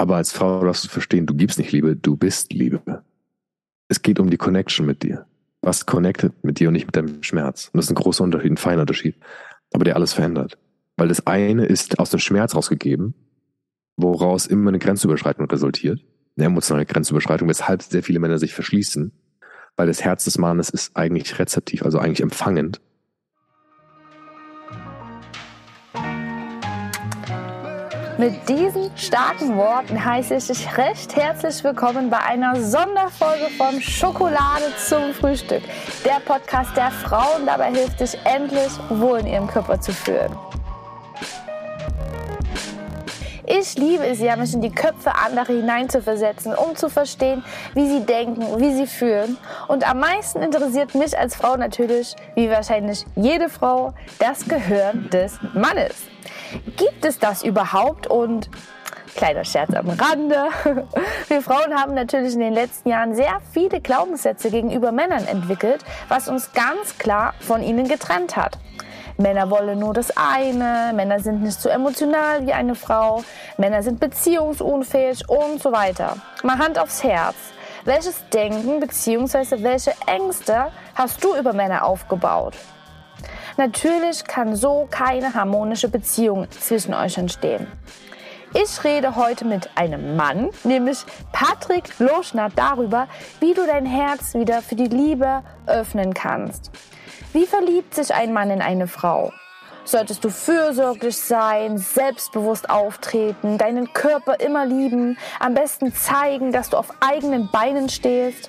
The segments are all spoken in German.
Aber als Frau darfst du verstehen, du gibst nicht Liebe, du bist Liebe. Es geht um die Connection mit dir. Was connected mit dir und nicht mit deinem Schmerz. Und das ist ein großer Unterschied, ein feiner Unterschied. Aber der alles verändert. Weil das eine ist aus dem Schmerz rausgegeben, woraus immer eine Grenzüberschreitung resultiert. Eine emotionale Grenzüberschreitung, weshalb sehr viele Männer sich verschließen. Weil das Herz des Mannes ist eigentlich rezeptiv, also eigentlich empfangend. Mit diesen starken Worten heiße ich dich recht herzlich willkommen bei einer Sonderfolge von Schokolade zum Frühstück. Der Podcast, der Frauen dabei hilft, sich endlich wohl in ihrem Körper zu fühlen. Ich liebe es ja, mich in die Köpfe anderer hineinzuversetzen, um zu verstehen, wie sie denken, wie sie fühlen. Und am meisten interessiert mich als Frau natürlich, wie wahrscheinlich jede Frau, das Gehirn des Mannes. Gibt es das überhaupt? Und kleiner Scherz am Rande. Wir Frauen haben natürlich in den letzten Jahren sehr viele Glaubenssätze gegenüber Männern entwickelt, was uns ganz klar von ihnen getrennt hat. Männer wollen nur das eine, Männer sind nicht so emotional wie eine Frau, Männer sind beziehungsunfähig und so weiter. Mal Hand aufs Herz. Welches Denken bzw. welche Ängste hast du über Männer aufgebaut? Natürlich kann so keine harmonische Beziehung zwischen euch entstehen. Ich rede heute mit einem Mann, nämlich Patrick Loschner, darüber, wie du dein Herz wieder für die Liebe öffnen kannst. Wie verliebt sich ein Mann in eine Frau? Solltest du fürsorglich sein, selbstbewusst auftreten, deinen Körper immer lieben, am besten zeigen, dass du auf eigenen Beinen stehst?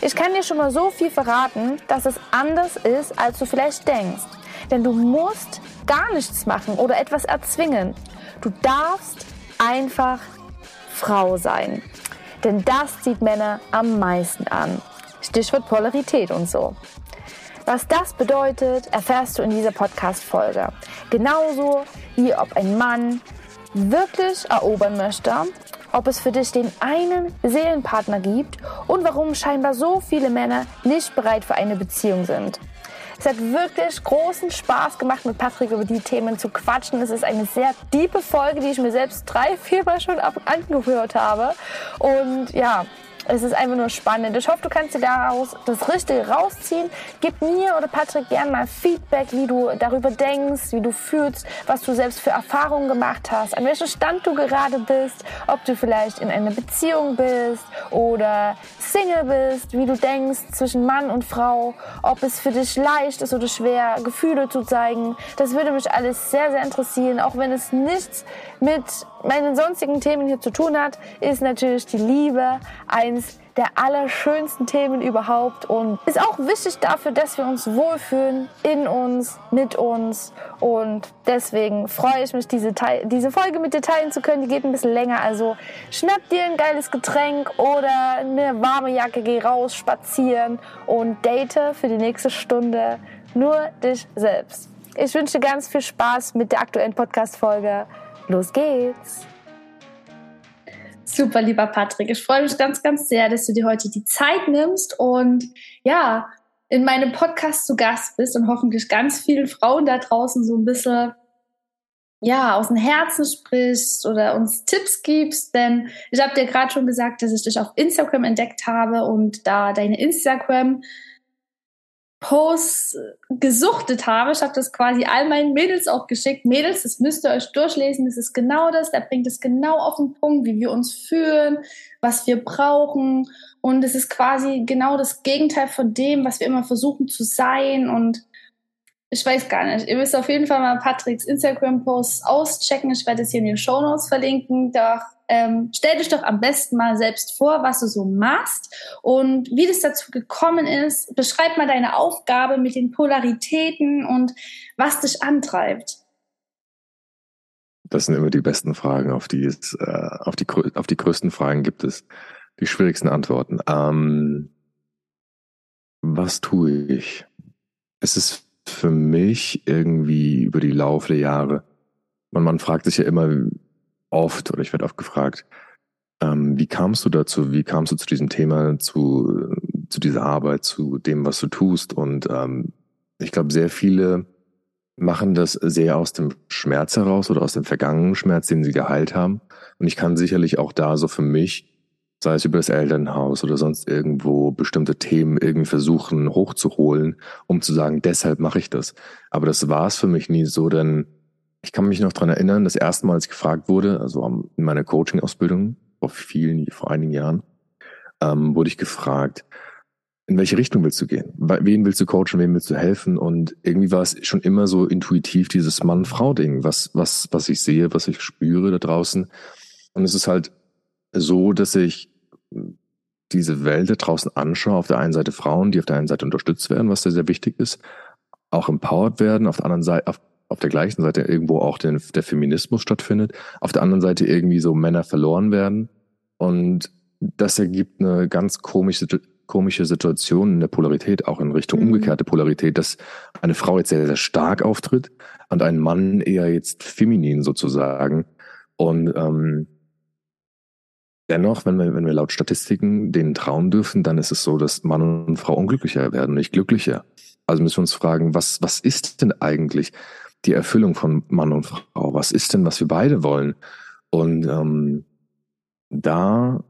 Ich kann dir schon mal so viel verraten, dass es anders ist, als du vielleicht denkst. Denn du musst gar nichts machen oder etwas erzwingen. Du darfst einfach Frau sein. Denn das zieht Männer am meisten an. Stichwort Polarität und so. Was das bedeutet, erfährst du in dieser Podcast-Folge. Genauso wie ob ein Mann wirklich erobern möchte ob es für dich den einen Seelenpartner gibt und warum scheinbar so viele Männer nicht bereit für eine Beziehung sind. Es hat wirklich großen Spaß gemacht, mit Patrick über die Themen zu quatschen. Es ist eine sehr tiefe Folge, die ich mir selbst drei, viermal schon angehört habe. Und ja, es ist einfach nur spannend. Ich hoffe, du kannst dir daraus das Richtige rausziehen. Gib mir oder Patrick gerne mal Feedback, wie du darüber denkst, wie du fühlst, was du selbst für Erfahrungen gemacht hast, an welchem Stand du gerade bist, ob du vielleicht in einer Beziehung bist oder Single bist, wie du denkst zwischen Mann und Frau, ob es für dich leicht ist oder schwer, Gefühle zu zeigen. Das würde mich alles sehr, sehr interessieren, auch wenn es nichts mit meinen sonstigen Themen hier zu tun hat, ist natürlich die Liebe eins der allerschönsten Themen überhaupt und ist auch wichtig dafür, dass wir uns wohlfühlen in uns, mit uns und deswegen freue ich mich, diese, diese Folge mit dir teilen zu können. Die geht ein bisschen länger, also schnapp dir ein geiles Getränk oder eine warme Jacke, geh raus, spazieren und date für die nächste Stunde nur dich selbst. Ich wünsche dir ganz viel Spaß mit der aktuellen Podcast-Folge. Los geht's! Super, lieber Patrick. Ich freue mich ganz, ganz sehr, dass du dir heute die Zeit nimmst und ja, in meinem Podcast zu Gast bist und hoffentlich ganz vielen Frauen da draußen so ein bisschen ja, aus dem Herzen sprichst oder uns Tipps gibst, denn ich habe dir gerade schon gesagt, dass ich dich auf Instagram entdeckt habe und da deine Instagram Posts gesuchtet habe. Ich habe das quasi all meinen Mädels auch geschickt. Mädels, das müsst ihr euch durchlesen. Das ist genau das. Der bringt es genau auf den Punkt, wie wir uns fühlen, was wir brauchen. Und es ist quasi genau das Gegenteil von dem, was wir immer versuchen zu sein. Und ich weiß gar nicht. Ihr müsst auf jeden Fall mal Patricks Instagram-Posts auschecken. Ich werde es hier in den Show Notes verlinken. Doch ähm, stell dich doch am besten mal selbst vor, was du so machst und wie das dazu gekommen ist. Beschreib mal deine Aufgabe mit den Polaritäten und was dich antreibt. Das sind immer die besten Fragen, auf die es, äh, auf die, auf die größten Fragen gibt es die schwierigsten Antworten. Ähm, was tue ich? Es ist für mich irgendwie über die Laufe der Jahre, man, man fragt sich ja immer oft, oder ich werde oft gefragt, ähm, wie kamst du dazu? Wie kamst du zu diesem Thema, zu, zu dieser Arbeit, zu dem, was du tust? Und ähm, ich glaube, sehr viele machen das sehr aus dem Schmerz heraus oder aus dem vergangenen Schmerz, den sie geheilt haben. Und ich kann sicherlich auch da so für mich, sei es über das Elternhaus oder sonst irgendwo, bestimmte Themen irgendwie versuchen hochzuholen, um zu sagen, deshalb mache ich das. Aber das war es für mich nie so, denn ich kann mich noch dran erinnern, das erste Mal, als ich gefragt wurde, also in meiner Coaching-Ausbildung vor vielen, vor einigen Jahren, ähm, wurde ich gefragt, in welche Richtung willst du gehen? Wen willst du coachen? Wem willst du helfen? Und irgendwie war es schon immer so intuitiv dieses Mann-Frau-Ding, was, was, was ich sehe, was ich spüre da draußen. Und es ist halt so, dass ich diese Welt da draußen anschaue. Auf der einen Seite Frauen, die auf der einen Seite unterstützt werden, was sehr, sehr wichtig ist, auch empowered werden, auf der anderen Seite, auf, auf der gleichen Seite irgendwo auch den, der Feminismus stattfindet, auf der anderen Seite irgendwie so Männer verloren werden. Und das ergibt eine ganz komische komische Situation in der Polarität, auch in Richtung mhm. umgekehrte Polarität, dass eine Frau jetzt sehr, sehr stark auftritt und ein Mann eher jetzt feminin sozusagen. Und ähm, dennoch, wenn wir, wenn wir laut Statistiken denen trauen dürfen, dann ist es so, dass Mann und Frau unglücklicher werden, nicht glücklicher. Also müssen wir uns fragen, was, was ist denn eigentlich die Erfüllung von Mann und Frau? Was ist denn, was wir beide wollen? Und ähm, da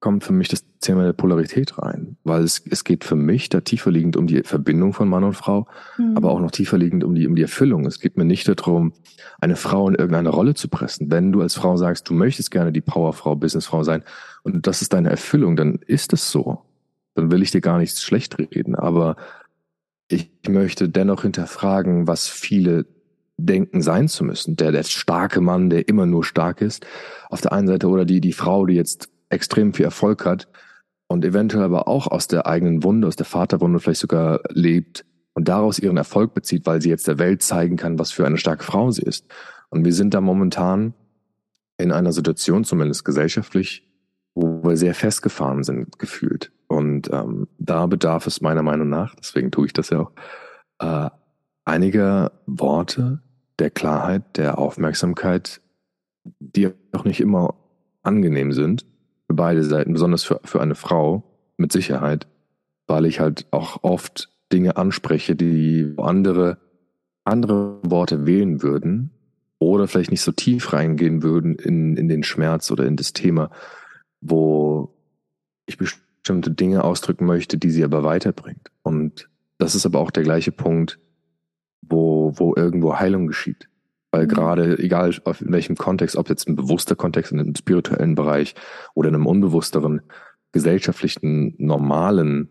kommt für mich das Thema der Polarität rein, weil es, es geht für mich da tiefer liegend um die Verbindung von Mann und Frau, mhm. aber auch noch tiefer liegend um die, um die Erfüllung. Es geht mir nicht darum, eine Frau in irgendeine Rolle zu pressen. Wenn du als Frau sagst, du möchtest gerne die Powerfrau, Businessfrau sein und das ist deine Erfüllung, dann ist es so. Dann will ich dir gar nichts schlecht reden, aber ich möchte dennoch hinterfragen, was viele denken sein zu müssen. Der, der starke Mann, der immer nur stark ist, auf der einen Seite oder die, die Frau, die jetzt extrem viel Erfolg hat und eventuell aber auch aus der eigenen Wunde, aus der Vaterwunde vielleicht sogar lebt und daraus ihren Erfolg bezieht, weil sie jetzt der Welt zeigen kann, was für eine starke Frau sie ist. Und wir sind da momentan in einer Situation, zumindest gesellschaftlich, wo wir sehr festgefahren sind, gefühlt. Und ähm, da bedarf es meiner Meinung nach, deswegen tue ich das ja auch, äh, einiger Worte der Klarheit, der Aufmerksamkeit, die auch nicht immer angenehm sind, für beide Seiten, besonders für, für eine Frau, mit Sicherheit, weil ich halt auch oft Dinge anspreche, die andere, andere Worte wählen würden oder vielleicht nicht so tief reingehen würden in, in den Schmerz oder in das Thema, wo ich bestimmte Dinge ausdrücken möchte, die sie aber weiterbringt. Und das ist aber auch der gleiche Punkt, wo, wo irgendwo Heilung geschieht. Weil mhm. gerade, egal in welchem Kontext, ob jetzt ein bewusster Kontext in einem spirituellen Bereich oder in einem unbewussteren, gesellschaftlichen, normalen,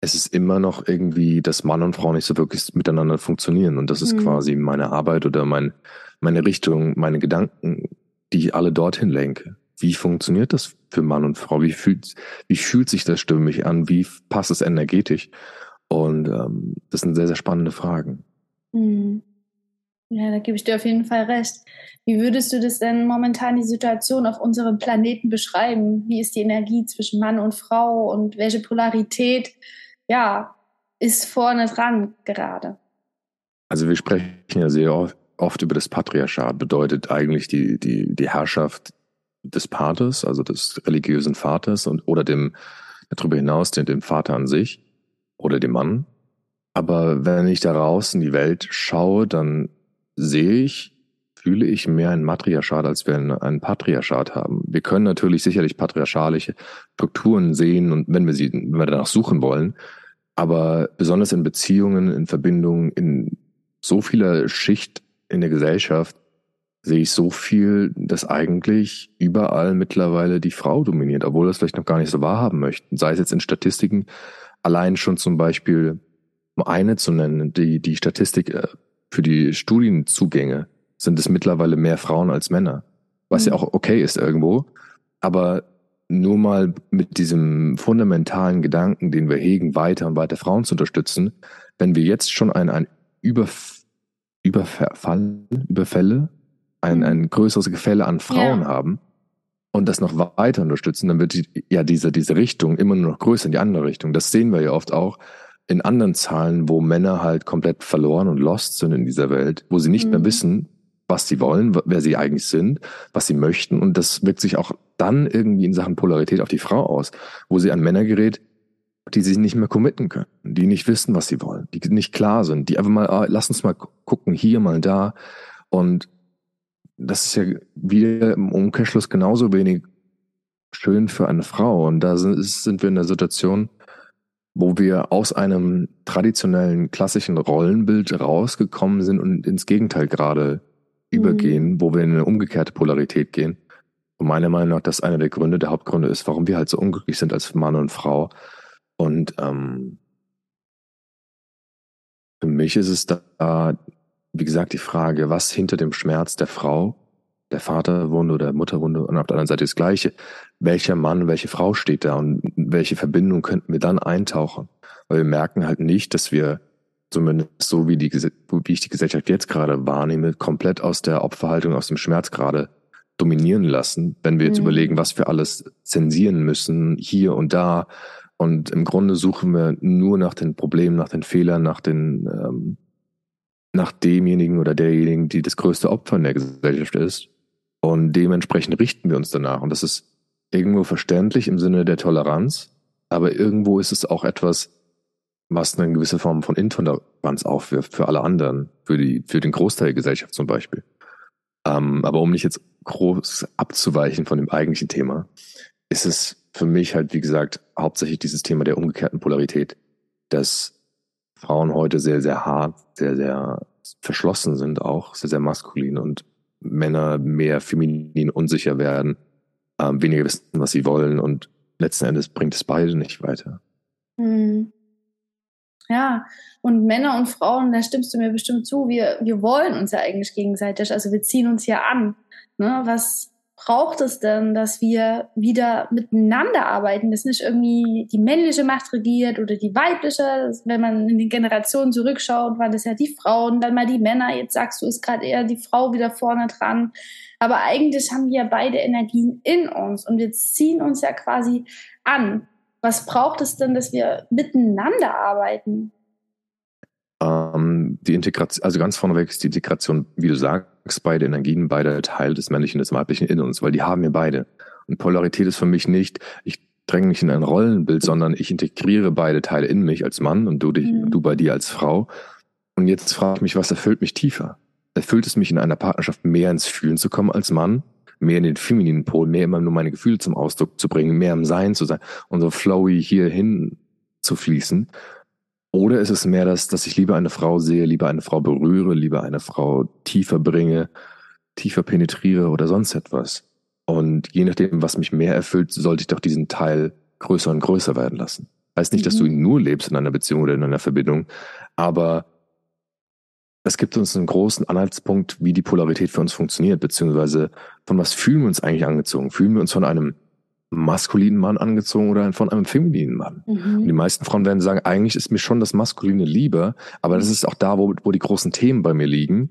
es ist immer noch irgendwie, dass Mann und Frau nicht so wirklich miteinander funktionieren. Und das ist mhm. quasi meine Arbeit oder mein, meine Richtung, meine Gedanken, die ich alle dorthin lenke. Wie funktioniert das für Mann und Frau? Wie fühlt, wie fühlt sich das stimmig an? Wie passt es energetisch? Und ähm, das sind sehr, sehr spannende Fragen. Mhm. Ja, da gebe ich dir auf jeden Fall recht. Wie würdest du das denn momentan die Situation auf unserem Planeten beschreiben? Wie ist die Energie zwischen Mann und Frau und welche Polarität, ja, ist vorne dran gerade? Also wir sprechen ja sehr oft über das Patriarchat, bedeutet eigentlich die, die, die Herrschaft des Vaters, also des religiösen Vaters und oder dem darüber hinaus dem, dem Vater an sich oder dem Mann. Aber wenn ich da raus in die Welt schaue, dann sehe ich, fühle ich mehr ein Matriarchat, als wir ein Patriarchat haben. Wir können natürlich sicherlich patriarchalische Strukturen sehen und wenn wir sie, wenn wir danach suchen wollen, aber besonders in Beziehungen, in Verbindungen, in so vieler Schicht in der Gesellschaft sehe ich so viel, dass eigentlich überall mittlerweile die Frau dominiert, obwohl das vielleicht noch gar nicht so wahrhaben möchten. Sei es jetzt in Statistiken, allein schon zum Beispiel, um eine zu nennen, die, die Statistik äh, für die Studienzugänge sind es mittlerweile mehr Frauen als Männer. Was mhm. ja auch okay ist irgendwo. Aber nur mal mit diesem fundamentalen Gedanken, den wir hegen, weiter und weiter Frauen zu unterstützen, wenn wir jetzt schon ein, ein Überf Überfall, Überfälle, ein, mhm. ein größeres Gefälle an Frauen ja. haben und das noch weiter unterstützen, dann wird die, ja diese, diese Richtung immer nur noch größer in die andere Richtung. Das sehen wir ja oft auch, in anderen Zahlen, wo Männer halt komplett verloren und lost sind in dieser Welt, wo sie nicht mhm. mehr wissen, was sie wollen, wer sie eigentlich sind, was sie möchten. Und das wirkt sich auch dann irgendwie in Sachen Polarität auf die Frau aus, wo sie an Männer gerät, die sich nicht mehr committen können, die nicht wissen, was sie wollen, die nicht klar sind, die einfach mal, ah, lass uns mal gucken, hier mal da. Und das ist ja wieder im Umkehrschluss genauso wenig schön für eine Frau. Und da sind, sind wir in der Situation, wo wir aus einem traditionellen klassischen Rollenbild rausgekommen sind und ins Gegenteil gerade mhm. übergehen, wo wir in eine umgekehrte Polarität gehen. Und meiner Meinung nach, das einer der Gründe, der Hauptgründe ist, warum wir halt so unglücklich sind als Mann und Frau. Und ähm, für mich ist es da, wie gesagt, die Frage, was hinter dem Schmerz der Frau, der Vaterwunde oder der Mutterwunde und auf der anderen Seite das Gleiche, welcher Mann, welche Frau steht da und welche Verbindung könnten wir dann eintauchen? Weil wir merken halt nicht, dass wir zumindest so wie die, wie ich die Gesellschaft jetzt gerade wahrnehme, komplett aus der Opferhaltung, aus dem Schmerz gerade dominieren lassen, wenn wir jetzt mhm. überlegen, was wir alles zensieren müssen, hier und da. Und im Grunde suchen wir nur nach den Problemen, nach den Fehlern, nach den, ähm, nach demjenigen oder derjenigen, die das größte Opfer in der Gesellschaft ist. Und dementsprechend richten wir uns danach. Und das ist irgendwo verständlich im Sinne der Toleranz, aber irgendwo ist es auch etwas, was eine gewisse Form von Intoleranz aufwirft für alle anderen, für die, für den Großteil der Gesellschaft zum Beispiel. Ähm, aber um nicht jetzt groß abzuweichen von dem eigentlichen Thema, ist es für mich halt, wie gesagt, hauptsächlich dieses Thema der umgekehrten Polarität, dass Frauen heute sehr, sehr hart, sehr, sehr verschlossen sind, auch sehr, sehr maskulin und Männer mehr feminin unsicher werden, ähm, weniger wissen, was sie wollen und letzten Endes bringt es beide nicht weiter. Hm. Ja, und Männer und Frauen, da stimmst du mir bestimmt zu, wir, wir wollen uns ja eigentlich gegenseitig, also wir ziehen uns ja an. Ne? Was braucht es denn, dass wir wieder miteinander arbeiten, dass nicht irgendwie die männliche Macht regiert oder die weibliche, wenn man in die Generationen zurückschaut, waren das ja die Frauen, dann mal die Männer, jetzt sagst du, ist gerade eher die Frau wieder vorne dran. Aber eigentlich haben wir ja beide Energien in uns und wir ziehen uns ja quasi an. Was braucht es denn, dass wir miteinander arbeiten? Ähm, die Integration, also ganz vorneweg ist die Integration, wie du sagst, beide Energien, beide Teil des Männlichen und des Weiblichen in uns, weil die haben wir beide. Und Polarität ist für mich nicht, ich dränge mich in ein Rollenbild, sondern ich integriere beide Teile in mich als Mann und du, dich, mhm. du bei dir als Frau. Und jetzt frage ich mich, was erfüllt mich tiefer? Erfüllt es mich in einer Partnerschaft mehr ins Fühlen zu kommen als Mann? Mehr in den femininen Pol, mehr immer nur meine Gefühle zum Ausdruck zu bringen, mehr im Sein zu sein und so flowy hier hin zu fließen? Oder ist es mehr das, dass ich lieber eine Frau sehe, lieber eine Frau berühre, lieber eine Frau tiefer bringe, tiefer penetriere oder sonst etwas? Und je nachdem, was mich mehr erfüllt, sollte ich doch diesen Teil größer und größer werden lassen. Heißt nicht, mhm. dass du mhm. ihn nur lebst in einer Beziehung oder in einer Verbindung, aber es gibt uns einen großen Anhaltspunkt, wie die Polarität für uns funktioniert, beziehungsweise von was fühlen wir uns eigentlich angezogen? Fühlen wir uns von einem maskulinen Mann angezogen oder von einem femininen Mann. Mhm. Und die meisten Frauen werden sagen, eigentlich ist mir schon das Maskuline lieber, aber das ist auch da, wo, wo die großen Themen bei mir liegen.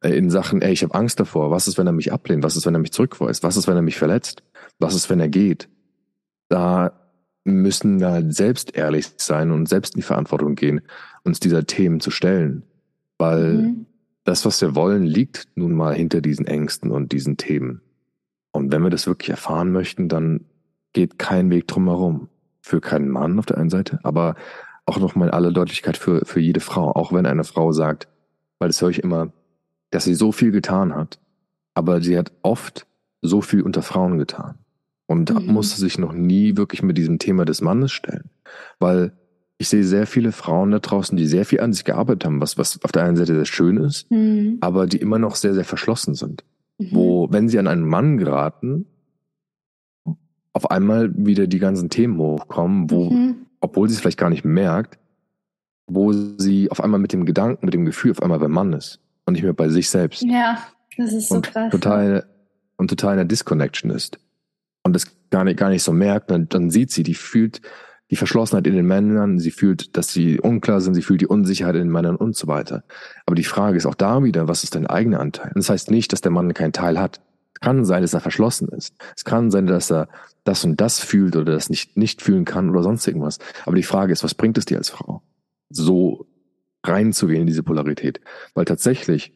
Äh, in Sachen, ey, ich habe Angst davor. Was ist, wenn er mich ablehnt? Was ist, wenn er mich zurückweist? Was ist, wenn er mich verletzt? Was ist, wenn er geht? Da müssen wir halt selbst ehrlich sein und selbst in die Verantwortung gehen, uns dieser Themen zu stellen. Weil mhm. das, was wir wollen, liegt nun mal hinter diesen Ängsten und diesen Themen. Und wenn wir das wirklich erfahren möchten, dann geht kein Weg drumherum. Für keinen Mann auf der einen Seite, aber auch nochmal in aller Deutlichkeit für, für jede Frau. Auch wenn eine Frau sagt, weil das höre ich immer, dass sie so viel getan hat, aber sie hat oft so viel unter Frauen getan und mhm. musste sich noch nie wirklich mit diesem Thema des Mannes stellen. Weil ich sehe sehr viele Frauen da draußen, die sehr viel an sich gearbeitet haben, was, was auf der einen Seite sehr schön ist, mhm. aber die immer noch sehr, sehr verschlossen sind. Mhm. Wo, wenn sie an einen Mann geraten, auf einmal wieder die ganzen Themen hochkommen, wo, mhm. obwohl sie es vielleicht gar nicht merkt, wo sie auf einmal mit dem Gedanken, mit dem Gefühl auf einmal beim Mann ist und nicht mehr bei sich selbst. Ja, das ist so und krass. Total, und total in der Disconnection ist. Und das gar nicht, gar nicht so merkt, dann, dann sieht sie, die fühlt die Verschlossenheit in den Männern, sie fühlt, dass sie unklar sind, sie fühlt die Unsicherheit in den Männern und so weiter. Aber die Frage ist auch da wieder, was ist dein eigener Anteil? Und das heißt nicht, dass der Mann keinen Teil hat kann sein, dass er verschlossen ist. Es kann sein, dass er das und das fühlt oder das nicht, nicht fühlen kann oder sonst irgendwas. Aber die Frage ist, was bringt es dir als Frau? So reinzugehen in diese Polarität. Weil tatsächlich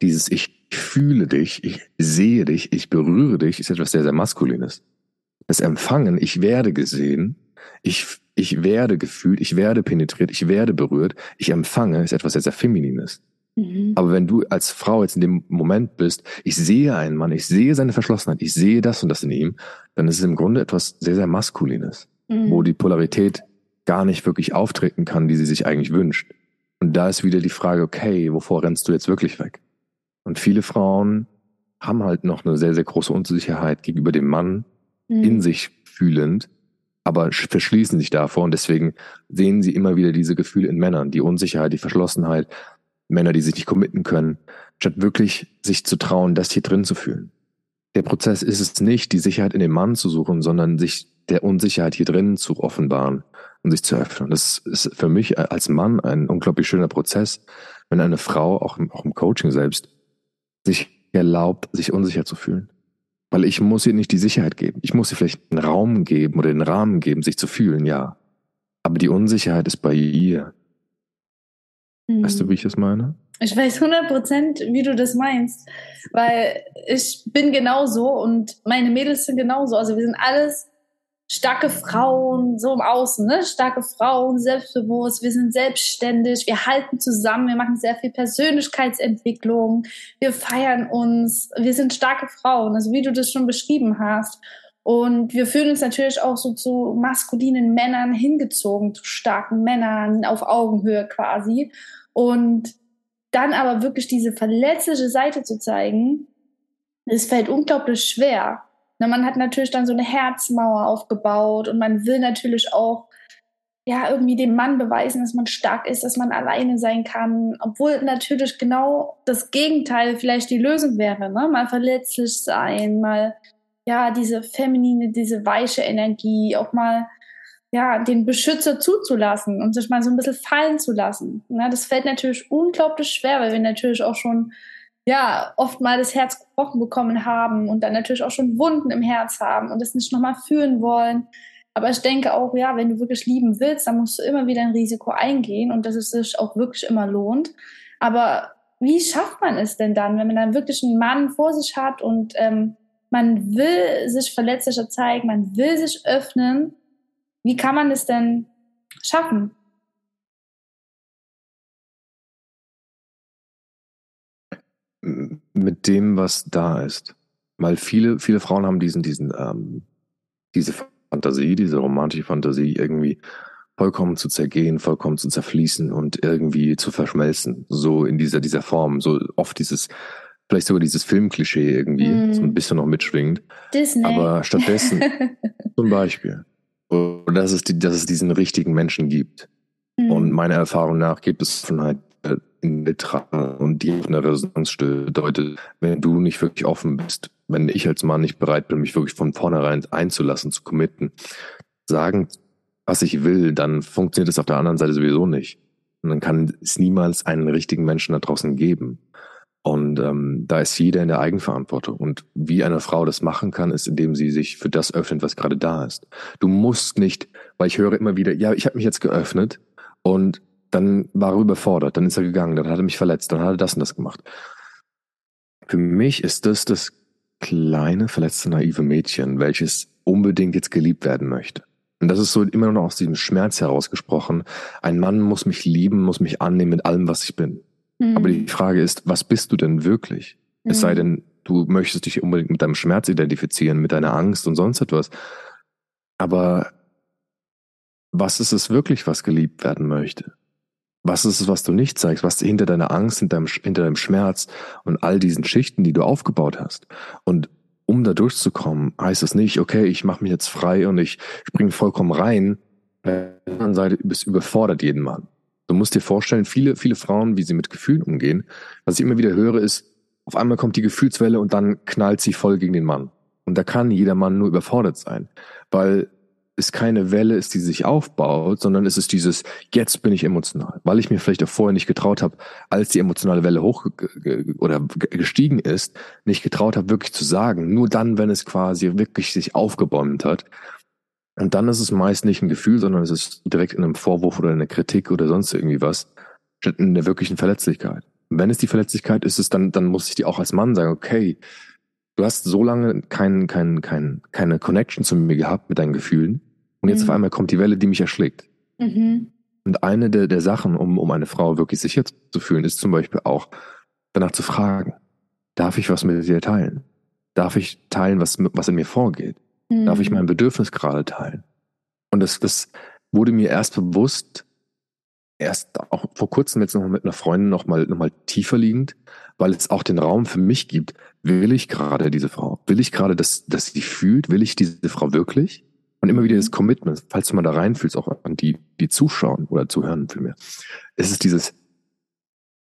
dieses Ich fühle dich, ich sehe dich, ich berühre dich, ist etwas sehr, sehr Maskulines. Das Empfangen, ich werde gesehen, ich, ich werde gefühlt, ich werde penetriert, ich werde berührt, ich empfange, ist etwas sehr, sehr Feminines. Mhm. Aber wenn du als Frau jetzt in dem Moment bist, ich sehe einen Mann, ich sehe seine Verschlossenheit, ich sehe das und das in ihm, dann ist es im Grunde etwas sehr, sehr Maskulines, mhm. wo die Polarität gar nicht wirklich auftreten kann, die sie sich eigentlich wünscht. Und da ist wieder die Frage, okay, wovor rennst du jetzt wirklich weg? Und viele Frauen haben halt noch eine sehr, sehr große Unsicherheit gegenüber dem Mann mhm. in sich fühlend, aber verschließen sich davor und deswegen sehen sie immer wieder diese Gefühle in Männern, die Unsicherheit, die Verschlossenheit, Männer, die sich nicht committen können, statt wirklich sich zu trauen, das hier drin zu fühlen. Der Prozess ist es nicht, die Sicherheit in dem Mann zu suchen, sondern sich der Unsicherheit hier drin zu offenbaren und sich zu öffnen. Das ist für mich als Mann ein unglaublich schöner Prozess, wenn eine Frau, auch im, auch im Coaching selbst, sich erlaubt, sich unsicher zu fühlen. Weil ich muss ihr nicht die Sicherheit geben. Ich muss ihr vielleicht einen Raum geben oder den Rahmen geben, sich zu fühlen, ja. Aber die Unsicherheit ist bei ihr. Mhm. Weißt du, wie ich das meine? Ich weiß 100 Prozent, wie du das meinst, weil ich bin genauso und meine Mädels sind genauso. Also wir sind alles starke Frauen, so im Außen, ne? starke Frauen, selbstbewusst, wir sind selbstständig, wir halten zusammen, wir machen sehr viel Persönlichkeitsentwicklung, wir feiern uns, wir sind starke Frauen, also wie du das schon beschrieben hast. Und wir fühlen uns natürlich auch so zu maskulinen Männern hingezogen, zu starken Männern auf Augenhöhe quasi. Und dann aber wirklich diese verletzliche Seite zu zeigen, es fällt unglaublich schwer. Na, man hat natürlich dann so eine Herzmauer aufgebaut und man will natürlich auch ja irgendwie dem Mann beweisen, dass man stark ist, dass man alleine sein kann, obwohl natürlich genau das Gegenteil vielleicht die Lösung wäre, ne? Mal verletzlich sein, mal ja diese feminine, diese weiche Energie, auch mal ja den Beschützer zuzulassen und sich mal so ein bisschen fallen zu lassen. Na, das fällt natürlich unglaublich schwer, weil wir natürlich auch schon ja, oft mal das Herz gebrochen bekommen haben und dann natürlich auch schon Wunden im Herz haben und das nicht nochmal fühlen wollen. Aber ich denke auch, ja, wenn du wirklich lieben willst, dann musst du immer wieder ein Risiko eingehen und dass es sich auch wirklich immer lohnt. Aber wie schafft man es denn dann, wenn man dann wirklich einen Mann vor sich hat und ähm, man will sich verletzlicher zeigen, man will sich öffnen? Wie kann man es denn schaffen? mit dem, was da ist. Weil viele, viele Frauen haben diesen, diesen, ähm, diese Fantasie, diese romantische Fantasie irgendwie vollkommen zu zergehen, vollkommen zu zerfließen und irgendwie zu verschmelzen. So in dieser, dieser Form. So oft dieses, vielleicht sogar dieses Filmklischee irgendwie mm. so ein bisschen noch mitschwingt. Disney. Aber stattdessen, zum Beispiel, dass es, die, dass es diesen richtigen Menschen gibt. Mm. Und meiner Erfahrung nach gibt es Offenheit äh, in Betragen und die auf eine Resonanz bedeutet, wenn du nicht wirklich offen bist, wenn ich als Mann nicht bereit bin, mich wirklich von vornherein einzulassen, zu committen, sagen, was ich will, dann funktioniert es auf der anderen Seite sowieso nicht. Und dann kann es niemals einen richtigen Menschen da draußen geben. Und ähm, da ist jeder in der Eigenverantwortung. Und wie eine Frau das machen kann, ist, indem sie sich für das öffnet, was gerade da ist. Du musst nicht, weil ich höre immer wieder, ja, ich habe mich jetzt geöffnet und dann war er überfordert, dann ist er gegangen, dann hat er mich verletzt, dann hat er das und das gemacht. Für mich ist das das kleine, verletzte, naive Mädchen, welches unbedingt jetzt geliebt werden möchte. Und das ist so immer noch aus diesem Schmerz herausgesprochen. Ein Mann muss mich lieben, muss mich annehmen mit allem, was ich bin. Mhm. Aber die Frage ist, was bist du denn wirklich? Mhm. Es sei hm. denn, du möchtest dich unbedingt mit deinem Schmerz identifizieren, mit deiner Angst und sonst etwas. Aber was ist es wirklich, was geliebt werden möchte? Was ist es, was du nicht zeigst? Was hinter deiner Angst, hinter deinem, hinter deinem Schmerz und all diesen Schichten, die du aufgebaut hast? Und um da durchzukommen, heißt es nicht, okay, ich mache mich jetzt frei und ich springe vollkommen rein. Auf der anderen Seite bist überfordert jeden Mann. Du musst dir vorstellen, viele, viele Frauen, wie sie mit Gefühlen umgehen, was ich immer wieder höre, ist, auf einmal kommt die Gefühlswelle und dann knallt sie voll gegen den Mann. Und da kann jeder Mann nur überfordert sein, weil es keine Welle ist, die sich aufbaut, sondern es ist dieses, jetzt bin ich emotional, weil ich mir vielleicht auch vorher nicht getraut habe, als die emotionale Welle hoch oder gestiegen ist, nicht getraut habe, wirklich zu sagen. Nur dann, wenn es quasi wirklich sich aufgebäumt hat. Und dann ist es meist nicht ein Gefühl, sondern es ist direkt in einem Vorwurf oder in einer Kritik oder sonst irgendwie was, statt in der wirklichen Verletzlichkeit. Und wenn es die Verletzlichkeit ist, ist dann, dann muss ich dir auch als Mann sagen, okay, du hast so lange kein, kein, kein, keine Connection zu mir gehabt mit deinen Gefühlen. Und jetzt mhm. auf einmal kommt die Welle, die mich erschlägt. Mhm. Und eine der, der Sachen, um, um eine Frau wirklich sicher zu fühlen, ist zum Beispiel auch danach zu fragen, darf ich was mit dir teilen? Darf ich teilen, was, was in mir vorgeht? Mhm. Darf ich mein Bedürfnis gerade teilen? Und das, das wurde mir erst bewusst, erst auch vor kurzem jetzt noch mit einer Freundin noch mal, noch mal tiefer liegend, weil es auch den Raum für mich gibt. Will ich gerade diese Frau? Will ich gerade, dass, dass sie fühlt? Will ich diese Frau wirklich? Und immer wieder das Commitment, falls du mal da reinfühlst, auch an die, die zuschauen oder zuhören vielmehr. Es ist dieses,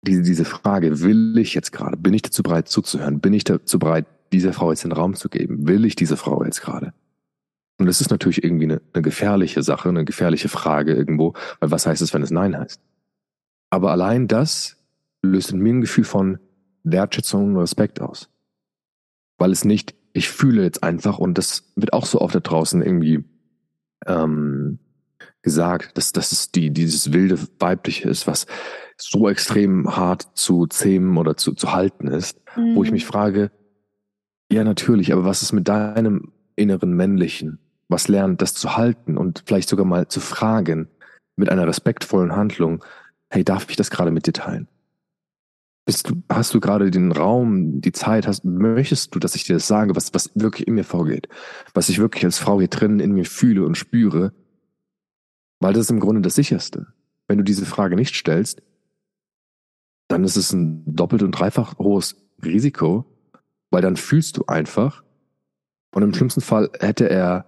diese, diese Frage, will ich jetzt gerade, bin ich dazu bereit zuzuhören? Bin ich dazu bereit, dieser Frau jetzt den Raum zu geben? Will ich diese Frau jetzt gerade? Und das ist natürlich irgendwie eine, eine gefährliche Sache, eine gefährliche Frage irgendwo, weil was heißt es, wenn es Nein heißt? Aber allein das löst in mir ein Gefühl von Wertschätzung und Respekt aus. Weil es nicht ich fühle jetzt einfach, und das wird auch so oft da draußen irgendwie ähm, gesagt, dass, dass es die, dieses wilde Weibliche ist, was so extrem hart zu zähmen oder zu, zu halten ist, mhm. wo ich mich mhm. frage, ja natürlich, aber was ist mit deinem inneren Männlichen? Was lernt das zu halten und vielleicht sogar mal zu fragen mit einer respektvollen Handlung, hey, darf ich das gerade mit dir teilen? Bist du, hast du gerade den Raum, die Zeit, hast, möchtest du, dass ich dir das sage, was, was wirklich in mir vorgeht? Was ich wirklich als Frau hier drin in mir fühle und spüre? Weil das ist im Grunde das Sicherste. Wenn du diese Frage nicht stellst, dann ist es ein doppelt und dreifach hohes Risiko, weil dann fühlst du einfach, und im schlimmsten Fall hätte er,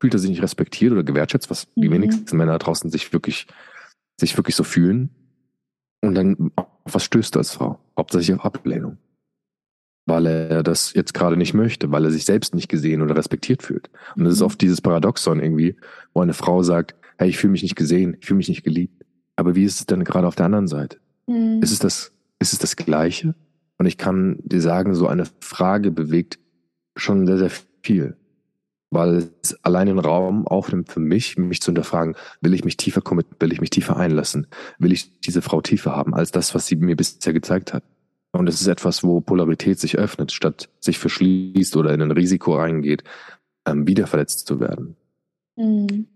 fühlt er sich nicht respektiert oder gewertschätzt, was die mhm. wenigsten Männer draußen sich wirklich, sich wirklich so fühlen. Und dann, auf was stößt du als Frau? Hauptsächlich auf Ablehnung. Weil er das jetzt gerade nicht möchte, weil er sich selbst nicht gesehen oder respektiert fühlt. Und das ist mhm. oft dieses Paradoxon irgendwie, wo eine Frau sagt, hey, ich fühle mich nicht gesehen, ich fühle mich nicht geliebt. Aber wie ist es denn gerade auf der anderen Seite? Mhm. Ist es das, ist es das Gleiche? Und ich kann dir sagen, so eine Frage bewegt schon sehr, sehr viel weil es allein den Raum aufnimmt für mich, mich zu hinterfragen, will ich mich tiefer committen, will ich mich tiefer einlassen, will ich diese Frau tiefer haben als das, was sie mir bisher gezeigt hat. Und es ist etwas, wo Polarität sich öffnet, statt sich verschließt oder in ein Risiko reingeht, ähm, wieder verletzt zu werden. Mhm.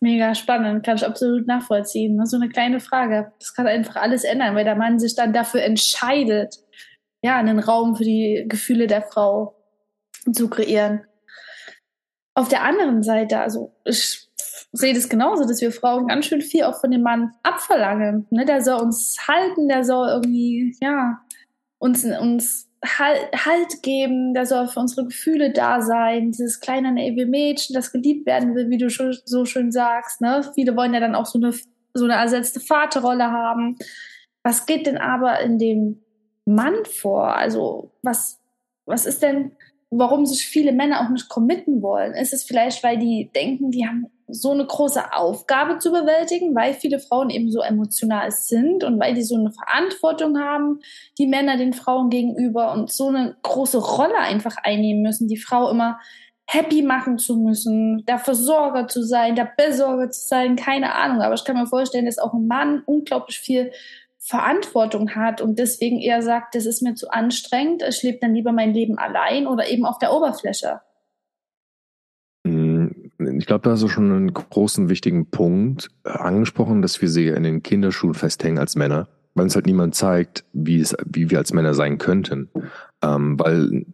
Mega spannend, kann ich absolut nachvollziehen. So eine kleine Frage. Das kann einfach alles ändern, weil der Mann sich dann dafür entscheidet, ja, einen Raum für die Gefühle der Frau zu kreieren. Auf der anderen Seite, also ich sehe das genauso, dass wir Frauen ganz schön viel auch von dem Mann abverlangen. Ne? Der soll uns halten, der soll irgendwie, ja, uns, uns halt, halt geben, der soll für unsere Gefühle da sein. Dieses kleine naive Mädchen, das geliebt werden will, wie du schon, so schön sagst. Ne? Viele wollen ja dann auch so eine, so eine ersetzte Vaterrolle haben. Was geht denn aber in dem Mann vor? Also was, was ist denn warum sich viele Männer auch nicht committen wollen. Ist es vielleicht, weil die denken, die haben so eine große Aufgabe zu bewältigen, weil viele Frauen eben so emotional sind und weil die so eine Verantwortung haben, die Männer den Frauen gegenüber und so eine große Rolle einfach einnehmen müssen, die Frau immer happy machen zu müssen, der Versorger zu sein, der Besorger zu sein, keine Ahnung. Aber ich kann mir vorstellen, dass auch ein Mann unglaublich viel Verantwortung hat und deswegen eher sagt, das ist mir zu anstrengend, ich lebe dann lieber mein Leben allein oder eben auf der Oberfläche. Ich glaube, da hast du schon einen großen, wichtigen Punkt äh, angesprochen, dass wir sie in den Kinderschuhen festhängen als Männer, weil uns halt niemand zeigt, wie, es, wie wir als Männer sein könnten. Ähm, weil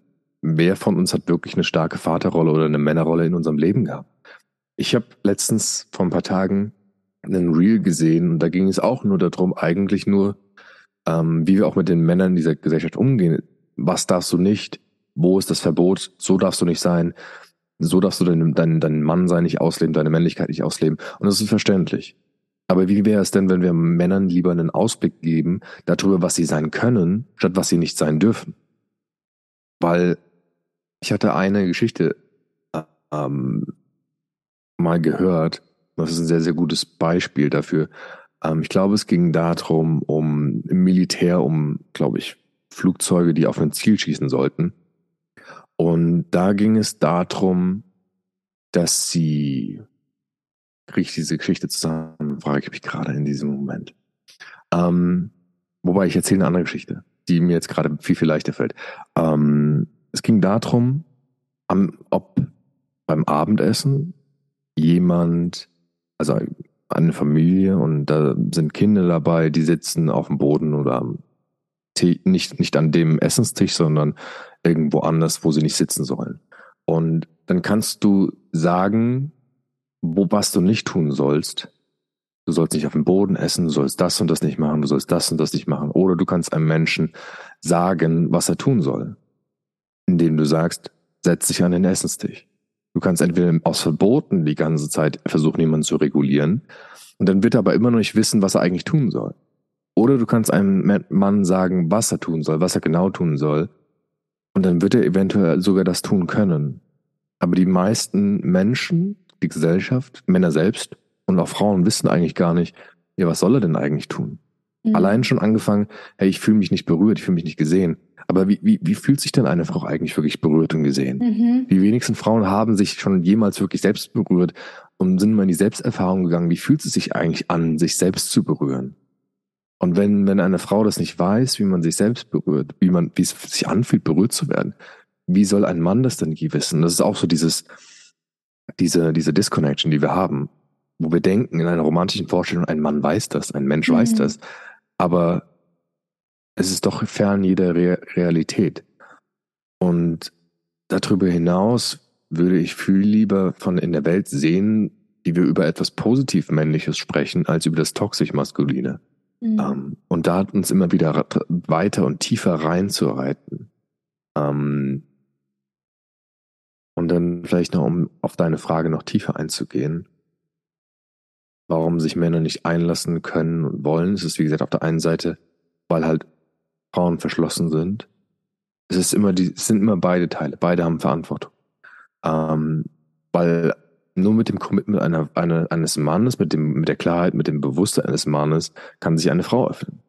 wer von uns hat wirklich eine starke Vaterrolle oder eine Männerrolle in unserem Leben gehabt? Ich habe letztens vor ein paar Tagen einen Reel gesehen und da ging es auch nur darum, eigentlich nur, ähm, wie wir auch mit den Männern dieser Gesellschaft umgehen. Was darfst du nicht? Wo ist das Verbot? So darfst du nicht sein. So darfst du dein, dein, dein Mann sein nicht ausleben, deine Männlichkeit nicht ausleben. Und das ist verständlich. Aber wie wäre es denn, wenn wir Männern lieber einen Ausblick geben darüber, was sie sein können, statt was sie nicht sein dürfen? Weil ich hatte eine Geschichte ähm, mal gehört, das ist ein sehr, sehr gutes Beispiel dafür. Ähm, ich glaube, es ging darum, um im Militär, um, glaube ich, Flugzeuge, die auf ein Ziel schießen sollten. Und da ging es darum, dass sie, kriege ich diese Geschichte zusammen, frage ich mich gerade in diesem Moment. Ähm, wobei ich erzähle eine andere Geschichte, die mir jetzt gerade viel, viel leichter fällt. Ähm, es ging darum, ob beim Abendessen jemand also eine Familie und da sind Kinder dabei, die sitzen auf dem Boden oder am nicht, nicht an dem Essenstisch, sondern irgendwo anders, wo sie nicht sitzen sollen. Und dann kannst du sagen, wo, was du nicht tun sollst. Du sollst nicht auf dem Boden essen, du sollst das und das nicht machen, du sollst das und das nicht machen. Oder du kannst einem Menschen sagen, was er tun soll. Indem du sagst, setz dich an den Essenstisch. Du kannst entweder aus Verboten die ganze Zeit versuchen, jemanden zu regulieren. Und dann wird er aber immer noch nicht wissen, was er eigentlich tun soll. Oder du kannst einem Mann sagen, was er tun soll, was er genau tun soll. Und dann wird er eventuell sogar das tun können. Aber die meisten Menschen, die Gesellschaft, Männer selbst und auch Frauen wissen eigentlich gar nicht, ja, was soll er denn eigentlich tun? Mhm. Allein schon angefangen, hey, ich fühle mich nicht berührt, ich fühle mich nicht gesehen. Aber wie, wie, wie fühlt sich denn eine Frau eigentlich wirklich berührt und gesehen? Mhm. Die wenigsten Frauen haben sich schon jemals wirklich selbst berührt und sind mal in die Selbsterfahrung gegangen. Wie fühlt es sich eigentlich an, sich selbst zu berühren? Und wenn, wenn eine Frau das nicht weiß, wie man sich selbst berührt, wie man, wie es sich anfühlt, berührt zu werden, wie soll ein Mann das denn wissen? Das ist auch so dieses, diese, diese Disconnection, die wir haben, wo wir denken in einer romantischen Vorstellung, ein Mann weiß das, ein Mensch mhm. weiß das. Aber es ist doch fern jeder Re Realität. Und darüber hinaus würde ich viel lieber von in der Welt sehen, wie wir über etwas positiv Männliches sprechen, als über das toxisch Maskuline. Mhm. Ähm, und da uns immer wieder weiter und tiefer reinzureiten. Ähm, und dann vielleicht noch, um auf deine Frage noch tiefer einzugehen, warum sich Männer nicht einlassen können und wollen. Es ist, wie gesagt, auf der einen Seite, weil halt Frauen verschlossen sind. Es ist immer die, es sind immer beide Teile. Beide haben Verantwortung. Ähm, weil nur mit dem Commitment einer, einer, eines Mannes, mit, dem, mit der Klarheit, mit dem Bewusstsein eines Mannes, kann sich eine Frau öffnen.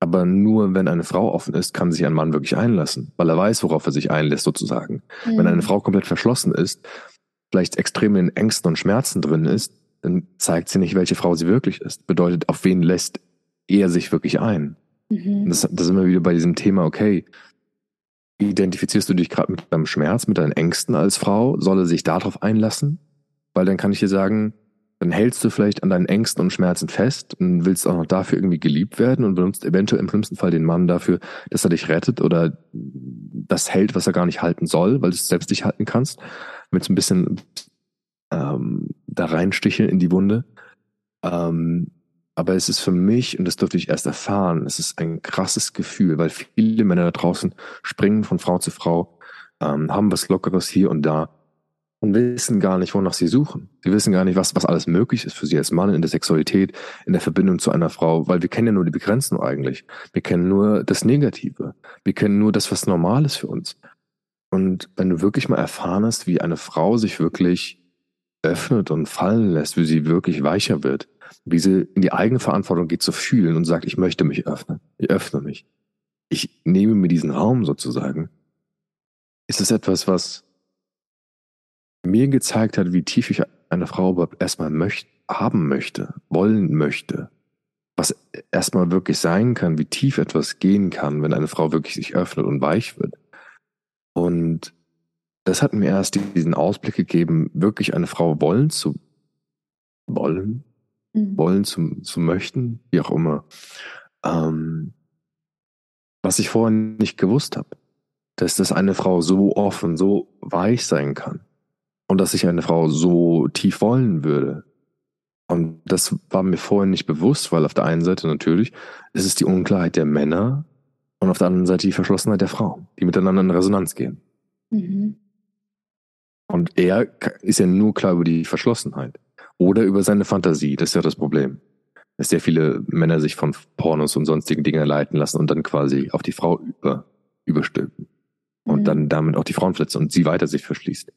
Aber nur wenn eine Frau offen ist, kann sich ein Mann wirklich einlassen, weil er weiß, worauf er sich einlässt, sozusagen. Mhm. Wenn eine Frau komplett verschlossen ist, vielleicht extrem in Ängsten und Schmerzen drin ist, dann zeigt sie nicht, welche Frau sie wirklich ist. Bedeutet, auf wen lässt er sich wirklich ein? Mhm. Das, das sind wir wieder bei diesem Thema, okay, identifizierst du dich gerade mit deinem Schmerz, mit deinen Ängsten als Frau? Soll er sich darauf einlassen? Weil dann kann ich dir sagen, dann hältst du vielleicht an deinen Ängsten und Schmerzen fest und willst auch noch dafür irgendwie geliebt werden und benutzt eventuell im schlimmsten Fall den Mann dafür, dass er dich rettet oder das hält, was er gar nicht halten soll, weil du es selbst nicht halten kannst. Mit so ein bisschen ähm, da reinsticheln in die Wunde. Ähm, aber es ist für mich, und das durfte ich erst erfahren, es ist ein krasses Gefühl, weil viele Männer da draußen springen von Frau zu Frau, ähm, haben was Lockeres hier und da und wissen gar nicht, wonach sie suchen. Sie wissen gar nicht, was, was alles möglich ist für sie als Mann in der Sexualität, in der Verbindung zu einer Frau, weil wir kennen ja nur die Begrenzung eigentlich. Wir kennen nur das Negative. Wir kennen nur das, was normal ist für uns. Und wenn du wirklich mal erfahren hast, wie eine Frau sich wirklich öffnet und fallen lässt, wie sie wirklich weicher wird, wie sie in die eigene Verantwortung geht zu fühlen und sagt, ich möchte mich öffnen, ich öffne mich. Ich nehme mir diesen Raum sozusagen. Ist es etwas, was mir gezeigt hat, wie tief ich eine Frau überhaupt erstmal möcht haben möchte, wollen möchte. Was erstmal wirklich sein kann, wie tief etwas gehen kann, wenn eine Frau wirklich sich öffnet und weich wird. Und das hat mir erst diesen Ausblick gegeben, wirklich eine Frau wollen zu wollen, mhm. wollen zu, zu möchten, wie auch immer. Ähm, was ich vorher nicht gewusst habe, dass das eine Frau so offen, so weich sein kann und dass ich eine Frau so tief wollen würde. Und das war mir vorher nicht bewusst, weil auf der einen Seite natürlich ist es die Unklarheit der Männer und auf der anderen Seite die Verschlossenheit der Frauen, die miteinander in Resonanz gehen. Mhm. Und er ist ja nur klar über die Verschlossenheit oder über seine Fantasie. Das ist ja das Problem. Dass sehr viele Männer sich von Pornos und sonstigen Dingen leiten lassen und dann quasi auf die Frau über, überstülpen. Und mhm. dann damit auch die Frauen verletzen und sie weiter sich verschließt.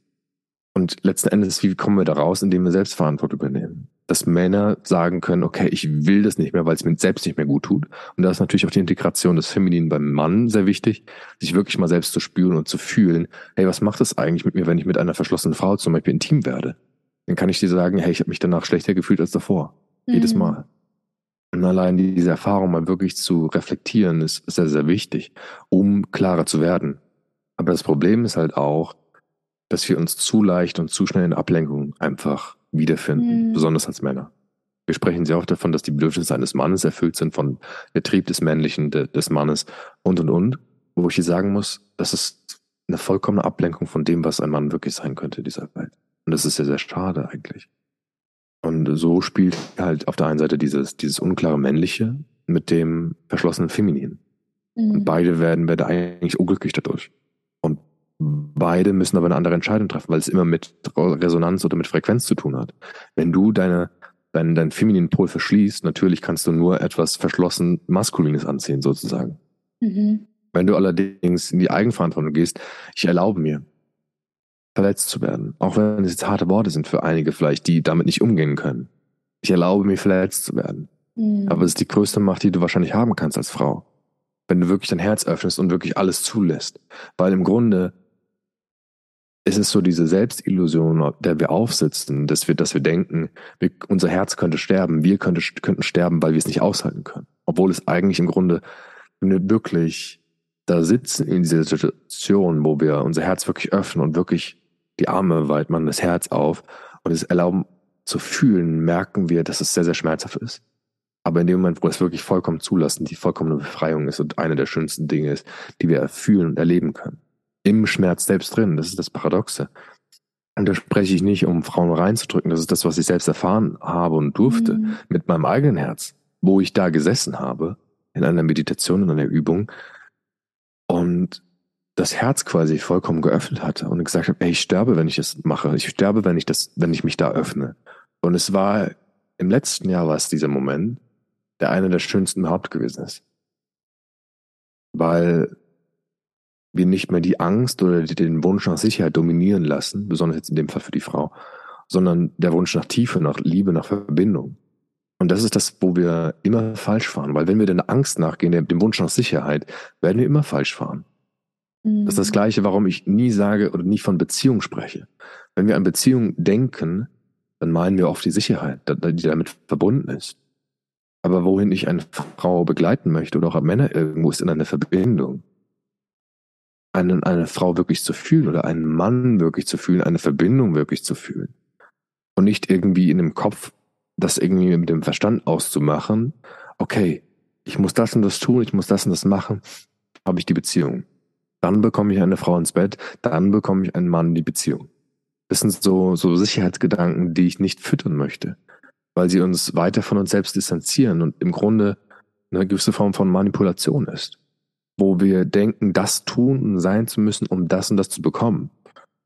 Und letzten Endes, wie kommen wir da raus, indem wir Selbstverantwortung übernehmen? Dass Männer sagen können, okay, ich will das nicht mehr, weil es mir selbst nicht mehr gut tut. Und da ist natürlich auch die Integration des Femininen beim Mann sehr wichtig, sich wirklich mal selbst zu spüren und zu fühlen, hey, was macht das eigentlich mit mir, wenn ich mit einer verschlossenen Frau zum Beispiel intim werde? Dann kann ich dir sagen, hey, ich habe mich danach schlechter gefühlt als davor. Mhm. Jedes Mal. Und allein diese Erfahrung mal wirklich zu reflektieren, ist sehr, sehr wichtig, um klarer zu werden. Aber das Problem ist halt auch, dass wir uns zu leicht und zu schnell in Ablenkung einfach wiederfinden, mhm. besonders als Männer. Wir sprechen sehr oft davon, dass die Bedürfnisse eines Mannes erfüllt sind von der Trieb des Männlichen, de, des Mannes und und und. Wo ich hier sagen muss, das ist eine vollkommene Ablenkung von dem, was ein Mann wirklich sein könnte in dieser Welt. Und das ist sehr, sehr schade eigentlich. Und so spielt halt auf der einen Seite dieses, dieses unklare Männliche mit dem verschlossenen Feminin. Mhm. Und beide werden, werden eigentlich unglücklich dadurch. Beide müssen aber eine andere Entscheidung treffen, weil es immer mit Resonanz oder mit Frequenz zu tun hat. Wenn du deine, deinen, deinen femininen Pol verschließt, natürlich kannst du nur etwas verschlossen Maskulines anziehen, sozusagen. Mhm. Wenn du allerdings in die Eigenverantwortung gehst, ich erlaube mir, verletzt zu werden. Auch wenn es jetzt harte Worte sind für einige vielleicht, die damit nicht umgehen können. Ich erlaube mir verletzt zu werden. Mhm. Aber es ist die größte Macht, die du wahrscheinlich haben kannst als Frau. Wenn du wirklich dein Herz öffnest und wirklich alles zulässt. Weil im Grunde ist es so diese Selbstillusion, der wir aufsitzen, dass wir, dass wir denken, wir, unser Herz könnte sterben, wir könnte, könnten sterben, weil wir es nicht aushalten können. Obwohl es eigentlich im Grunde, wenn wir wirklich da sitzen in dieser Situation, wo wir unser Herz wirklich öffnen und wirklich die Arme weit man das Herz auf und es erlauben zu fühlen, merken wir, dass es sehr, sehr schmerzhaft ist. Aber in dem Moment, wo es wirklich vollkommen zulassen, die vollkommene Befreiung ist und eine der schönsten Dinge ist, die wir fühlen und erleben können. Im Schmerz selbst drin, das ist das Paradoxe. Und da spreche ich nicht, um Frauen reinzudrücken, das ist das, was ich selbst erfahren habe und durfte, mhm. mit meinem eigenen Herz, wo ich da gesessen habe, in einer Meditation, in einer Übung. Und das Herz quasi vollkommen geöffnet hatte und gesagt habe, ey, ich sterbe, wenn ich das mache. Ich sterbe, wenn ich das, wenn ich mich da öffne. Und es war im letzten Jahr war es dieser Moment, der einer der schönsten überhaupt gewesen ist. Weil wir nicht mehr die Angst oder den Wunsch nach Sicherheit dominieren lassen, besonders jetzt in dem Fall für die Frau, sondern der Wunsch nach Tiefe, nach Liebe, nach Verbindung. Und das ist das, wo wir immer falsch fahren, weil wenn wir der Angst nachgehen, dem Wunsch nach Sicherheit, werden wir immer falsch fahren. Das ist das mhm. Gleiche, warum ich nie sage oder nie von Beziehung spreche. Wenn wir an Beziehung denken, dann meinen wir oft die Sicherheit, die damit verbunden ist. Aber wohin ich eine Frau begleiten möchte oder auch Männer irgendwo ist in einer Verbindung. Eine, eine Frau wirklich zu fühlen oder einen Mann wirklich zu fühlen, eine Verbindung wirklich zu fühlen. Und nicht irgendwie in dem Kopf das irgendwie mit dem Verstand auszumachen. Okay, ich muss das und das tun, ich muss das und das machen, habe ich die Beziehung. Dann bekomme ich eine Frau ins Bett, dann bekomme ich einen Mann die Beziehung. Das sind so, so Sicherheitsgedanken, die ich nicht füttern möchte, weil sie uns weiter von uns selbst distanzieren und im Grunde eine gewisse Form von Manipulation ist, wo wir denken, das tun und sein zu müssen, um das und das zu bekommen.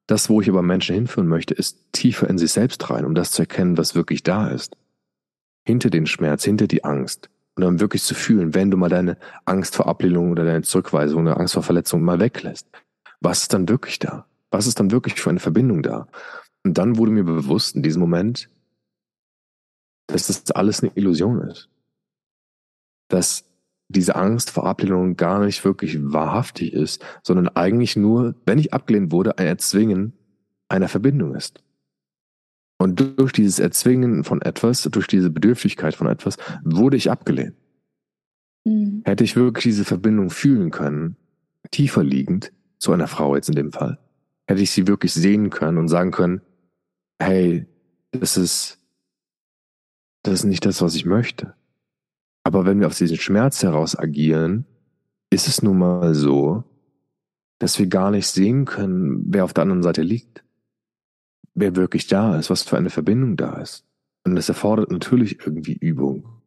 Das, wo ich aber Menschen hinführen möchte, ist tiefer in sich selbst rein, um das zu erkennen, was wirklich da ist. Hinter den Schmerz, hinter die Angst, und dann wirklich zu fühlen, wenn du mal deine Angst vor Ablehnung oder deine Zurückweisung oder Angst vor Verletzung mal weglässt. Was ist dann wirklich da? Was ist dann wirklich für eine Verbindung da? Und dann wurde mir bewusst in diesem Moment, dass das alles eine Illusion ist. Dass diese Angst vor Ablehnung gar nicht wirklich wahrhaftig ist, sondern eigentlich nur, wenn ich abgelehnt wurde, ein Erzwingen einer Verbindung ist. Und durch dieses Erzwingen von etwas, durch diese Bedürftigkeit von etwas, wurde ich abgelehnt. Mhm. Hätte ich wirklich diese Verbindung fühlen können, tiefer liegend, zu einer Frau jetzt in dem Fall, hätte ich sie wirklich sehen können und sagen können, hey, das ist, das ist nicht das, was ich möchte. Aber wenn wir aus diesem Schmerz heraus agieren, ist es nun mal so, dass wir gar nicht sehen können, wer auf der anderen Seite liegt wer wirklich da ist, was für eine Verbindung da ist. Und das erfordert natürlich irgendwie Übung.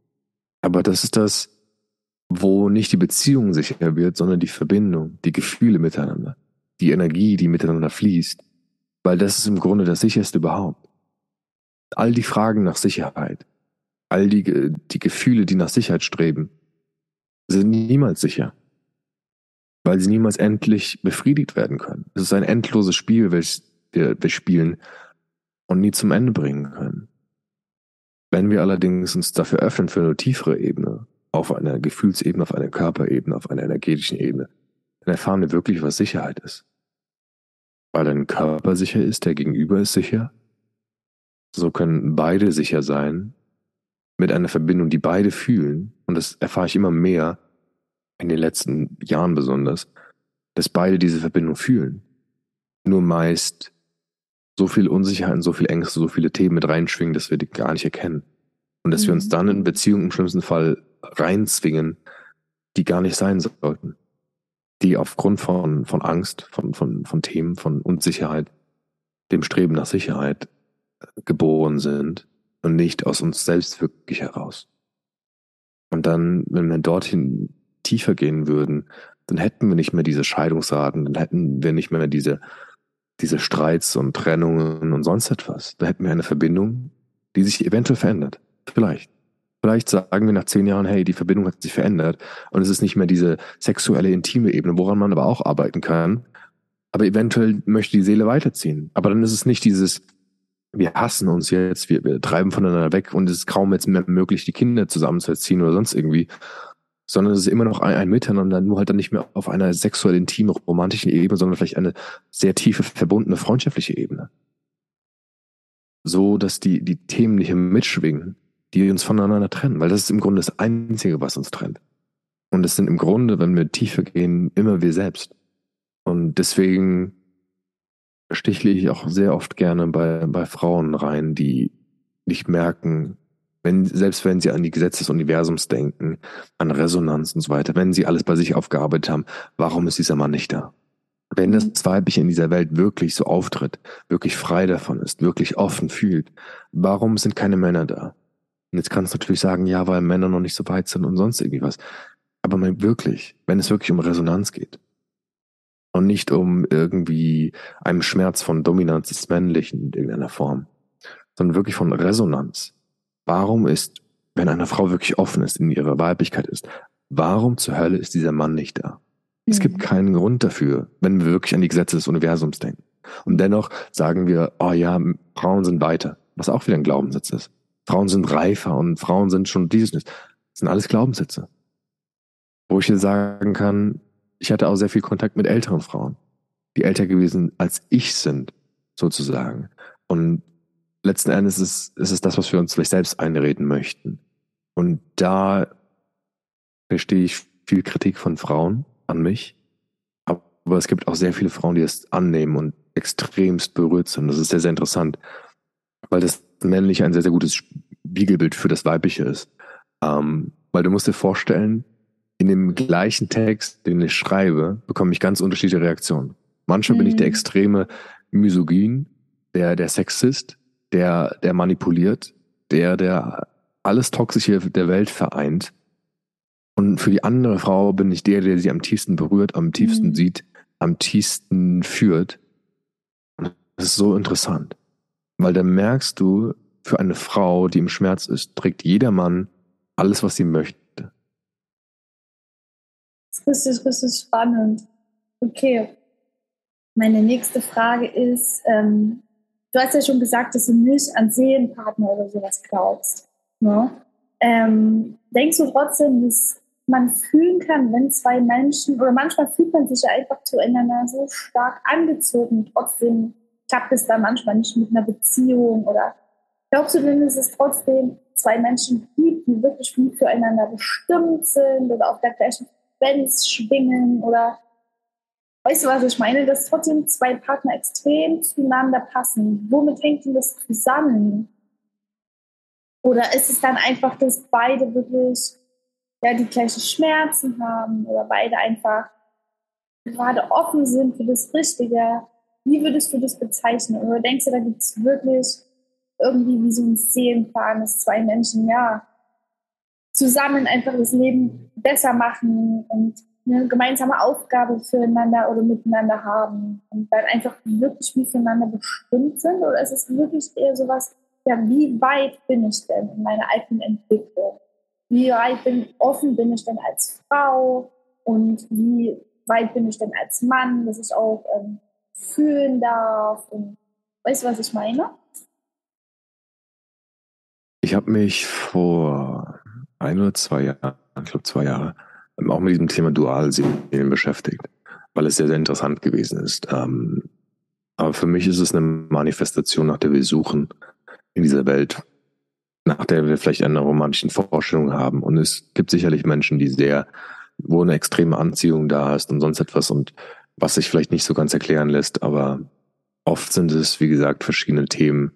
Aber das ist das, wo nicht die Beziehung sicher wird, sondern die Verbindung, die Gefühle miteinander, die Energie, die miteinander fließt. Weil das ist im Grunde das sicherste überhaupt. All die Fragen nach Sicherheit, all die, die Gefühle, die nach Sicherheit streben, sind niemals sicher. Weil sie niemals endlich befriedigt werden können. Es ist ein endloses Spiel, welches wir, wir spielen und nie zum Ende bringen können. Wenn wir allerdings uns dafür öffnen für eine tiefere Ebene, auf einer Gefühlsebene, auf einer Körperebene, auf einer energetischen Ebene, dann erfahren wir wirklich, was Sicherheit ist. Weil dein Körper sicher ist, der Gegenüber ist sicher. So können beide sicher sein, mit einer Verbindung, die beide fühlen. Und das erfahre ich immer mehr, in den letzten Jahren besonders, dass beide diese Verbindung fühlen. Nur meist so viel Unsicherheit, so viel Ängste, so viele Themen mit reinschwingen, dass wir die gar nicht erkennen. Und dass mhm. wir uns mhm. dann in Beziehungen im schlimmsten Fall reinzwingen, die gar nicht sein sollten. Die aufgrund von, von Angst, von, von, von Themen, von Unsicherheit, dem Streben nach Sicherheit äh, geboren sind und nicht aus uns selbst wirklich heraus. Und dann, wenn wir dorthin tiefer gehen würden, dann hätten wir nicht mehr diese Scheidungsraten, dann hätten wir nicht mehr diese, diese Streits und Trennungen und sonst etwas. Da hätten wir eine Verbindung, die sich eventuell verändert. Vielleicht. Vielleicht sagen wir nach zehn Jahren, hey, die Verbindung hat sich verändert und es ist nicht mehr diese sexuelle, intime Ebene, woran man aber auch arbeiten kann. Aber eventuell möchte die Seele weiterziehen. Aber dann ist es nicht dieses, wir hassen uns jetzt, wir, wir treiben voneinander weg und es ist kaum jetzt mehr möglich, die Kinder zusammenzuziehen oder sonst irgendwie, sondern es ist immer noch ein, ein Miteinander, nur halt dann nicht mehr auf einer sexuell intimen, romantischen Ebene, sondern vielleicht eine sehr tiefe, verbundene, freundschaftliche Ebene. So, dass die, die Themen nicht mitschwingen, die uns voneinander trennen, weil das ist im Grunde das Einzige, was uns trennt. Und es sind im Grunde, wenn wir tiefer gehen, immer wir selbst. Und deswegen stichle ich auch sehr oft gerne bei, bei Frauen rein, die nicht merken, wenn, selbst wenn sie an die Gesetze des Universums denken, an Resonanz und so weiter, wenn sie alles bei sich aufgearbeitet haben, warum ist dieser Mann nicht da? Wenn das Weibliche in dieser Welt wirklich so auftritt, wirklich frei davon ist, wirklich offen fühlt, warum sind keine Männer da? Und jetzt kannst du natürlich sagen, ja, weil Männer noch nicht so weit sind und sonst irgendwie was. Aber wirklich, wenn es wirklich um Resonanz geht und nicht um irgendwie einem Schmerz von Dominanz des Männlichen in irgendeiner Form, sondern wirklich von Resonanz. Warum ist, wenn eine Frau wirklich offen ist, in ihrer Weiblichkeit ist, warum zur Hölle ist dieser Mann nicht da? Mhm. Es gibt mhm. keinen Grund dafür, wenn wir wirklich an die Gesetze des Universums denken. Und dennoch sagen wir, oh ja, Frauen sind weiter, was auch wieder ein Glaubenssatz ist. Frauen sind reifer und Frauen sind schon dieses. Das sind alles Glaubenssätze. Wo ich dir sagen kann, ich hatte auch sehr viel Kontakt mit älteren Frauen, die älter gewesen als ich sind, sozusagen. Und letzten Endes ist, ist es das, was wir uns vielleicht selbst einreden möchten. Und da verstehe ich viel Kritik von Frauen an mich. Aber es gibt auch sehr viele Frauen, die es annehmen und extremst berührt sind. Das ist sehr, sehr interessant, weil das männliche ein sehr, sehr gutes Spiegelbild für das weibliche ist. Ähm, weil du musst dir vorstellen, in dem gleichen Text, den ich schreibe, bekomme ich ganz unterschiedliche Reaktionen. Manchmal mhm. bin ich der mhm. extreme Misogyn, der, der Sexist, der, der manipuliert, der, der alles Toxische der Welt vereint. Und für die andere Frau bin ich der, der sie am tiefsten berührt, am tiefsten mhm. sieht, am tiefsten führt. Und das ist so interessant. Weil dann merkst du, für eine Frau, die im Schmerz ist, trägt jeder Mann alles, was sie möchte. Richtig, richtig spannend. Okay. Meine nächste Frage ist, ähm, du hast ja schon gesagt, dass du nicht an Seelenpartner oder sowas glaubst. Ne? Ähm, denkst du trotzdem, dass man fühlen kann, wenn zwei Menschen, oder manchmal fühlt man sich ja einfach zueinander so stark angezogen, trotzdem klappt es dann manchmal nicht mit einer Beziehung oder glaubst du denn, dass es trotzdem zwei Menschen gibt, die wirklich gut füreinander bestimmt sind oder auf der gleichen Frequenz schwingen oder weißt du, was ich meine, dass trotzdem zwei Partner extrem zueinander passen. Womit hängt denn das zusammen? Oder ist es dann einfach, dass beide wirklich ja, die gleichen Schmerzen haben oder beide einfach gerade offen sind für das Richtige? Wie würdest du das bezeichnen? Oder denkst du, da gibt es wirklich irgendwie wie so ein Seelenplan, dass zwei Menschen ja zusammen einfach das Leben besser machen und eine gemeinsame Aufgabe füreinander oder miteinander haben und dann einfach wirklich wie füreinander bestimmt sind? Oder ist es wirklich eher sowas, ja, wie weit bin ich denn in meiner eigenen Entwicklung? Wie weit bin, offen bin ich denn als Frau? Und wie weit bin ich denn als Mann, dass ich auch ähm, fühlen darf? Und weißt du, was ich meine? Ich habe mich vor ein oder zwei Jahren, ich glaube zwei Jahre, auch mit diesem Thema Dualseelen beschäftigt, weil es sehr, sehr interessant gewesen ist. Ähm, aber für mich ist es eine Manifestation, nach der wir suchen in dieser Welt, nach der wir vielleicht eine romantische Vorstellung haben. Und es gibt sicherlich Menschen, die sehr, wo eine extreme Anziehung da ist und sonst etwas und was sich vielleicht nicht so ganz erklären lässt, aber oft sind es, wie gesagt, verschiedene Themen,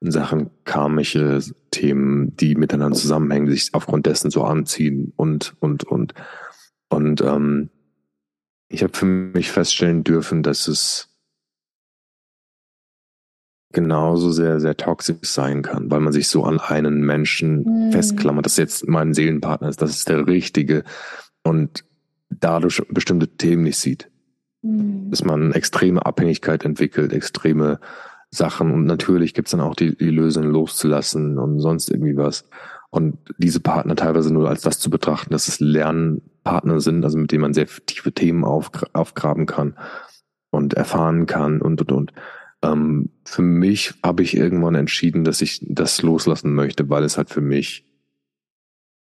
in Sachen karmische Themen, die miteinander zusammenhängen, sich aufgrund dessen so anziehen und, und, und. Und ähm, ich habe für mich feststellen dürfen, dass es genauso sehr, sehr toxisch sein kann, weil man sich so an einen Menschen mm. festklammert, dass jetzt mein Seelenpartner ist, das ist der Richtige und dadurch bestimmte Themen nicht sieht. Mm. Dass man extreme Abhängigkeit entwickelt, extreme Sachen und natürlich gibt's dann auch die, die Lösung loszulassen und sonst irgendwie was. Und diese Partner teilweise nur als das zu betrachten, dass es Lernpartner sind, also mit denen man sehr tiefe Themen aufgra aufgraben kann und erfahren kann und und und. Ähm, für mich habe ich irgendwann entschieden, dass ich das loslassen möchte, weil es halt für mich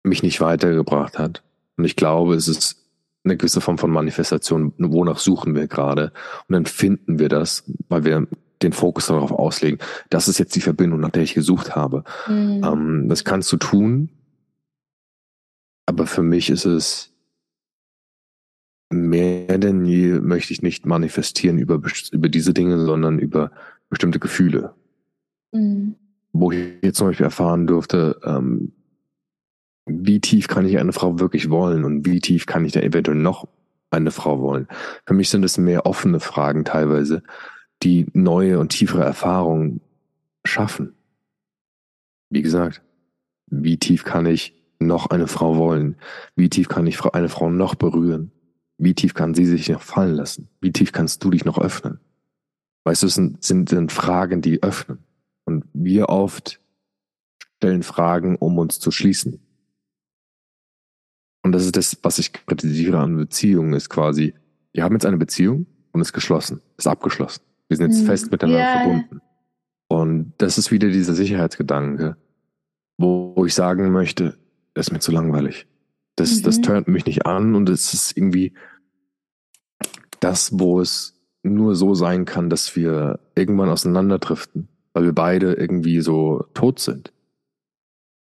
mich nicht weitergebracht hat. Und ich glaube, es ist eine gewisse Form von Manifestation, wonach suchen wir gerade. Und dann finden wir das, weil wir den Fokus darauf auslegen. Das ist jetzt die Verbindung, nach der ich gesucht habe. Mhm. Ähm, das kannst du tun. Aber für mich ist es mehr denn je möchte ich nicht manifestieren über, über diese Dinge, sondern über bestimmte Gefühle. Mhm. Wo ich jetzt zum Beispiel erfahren durfte, ähm, wie tief kann ich eine Frau wirklich wollen und wie tief kann ich da eventuell noch eine Frau wollen. Für mich sind es mehr offene Fragen teilweise, die neue und tiefere Erfahrungen schaffen. Wie gesagt, wie tief kann ich noch eine Frau wollen? Wie tief kann ich eine Frau noch berühren? Wie tief kann sie sich noch fallen lassen? Wie tief kannst du dich noch öffnen? Weißt du, es sind, sind, sind Fragen, die öffnen. Und wir oft stellen Fragen, um uns zu schließen. Und das ist das, was ich kritisiere an Beziehungen, ist quasi, wir haben jetzt eine Beziehung und ist geschlossen, ist abgeschlossen. Wir sind jetzt hm. fest miteinander yeah. verbunden. Und das ist wieder dieser Sicherheitsgedanke, wo ich sagen möchte, das ist mir zu langweilig. Das, mhm. das turnt mich nicht an und es ist irgendwie das, wo es nur so sein kann, dass wir irgendwann auseinanderdriften, weil wir beide irgendwie so tot sind.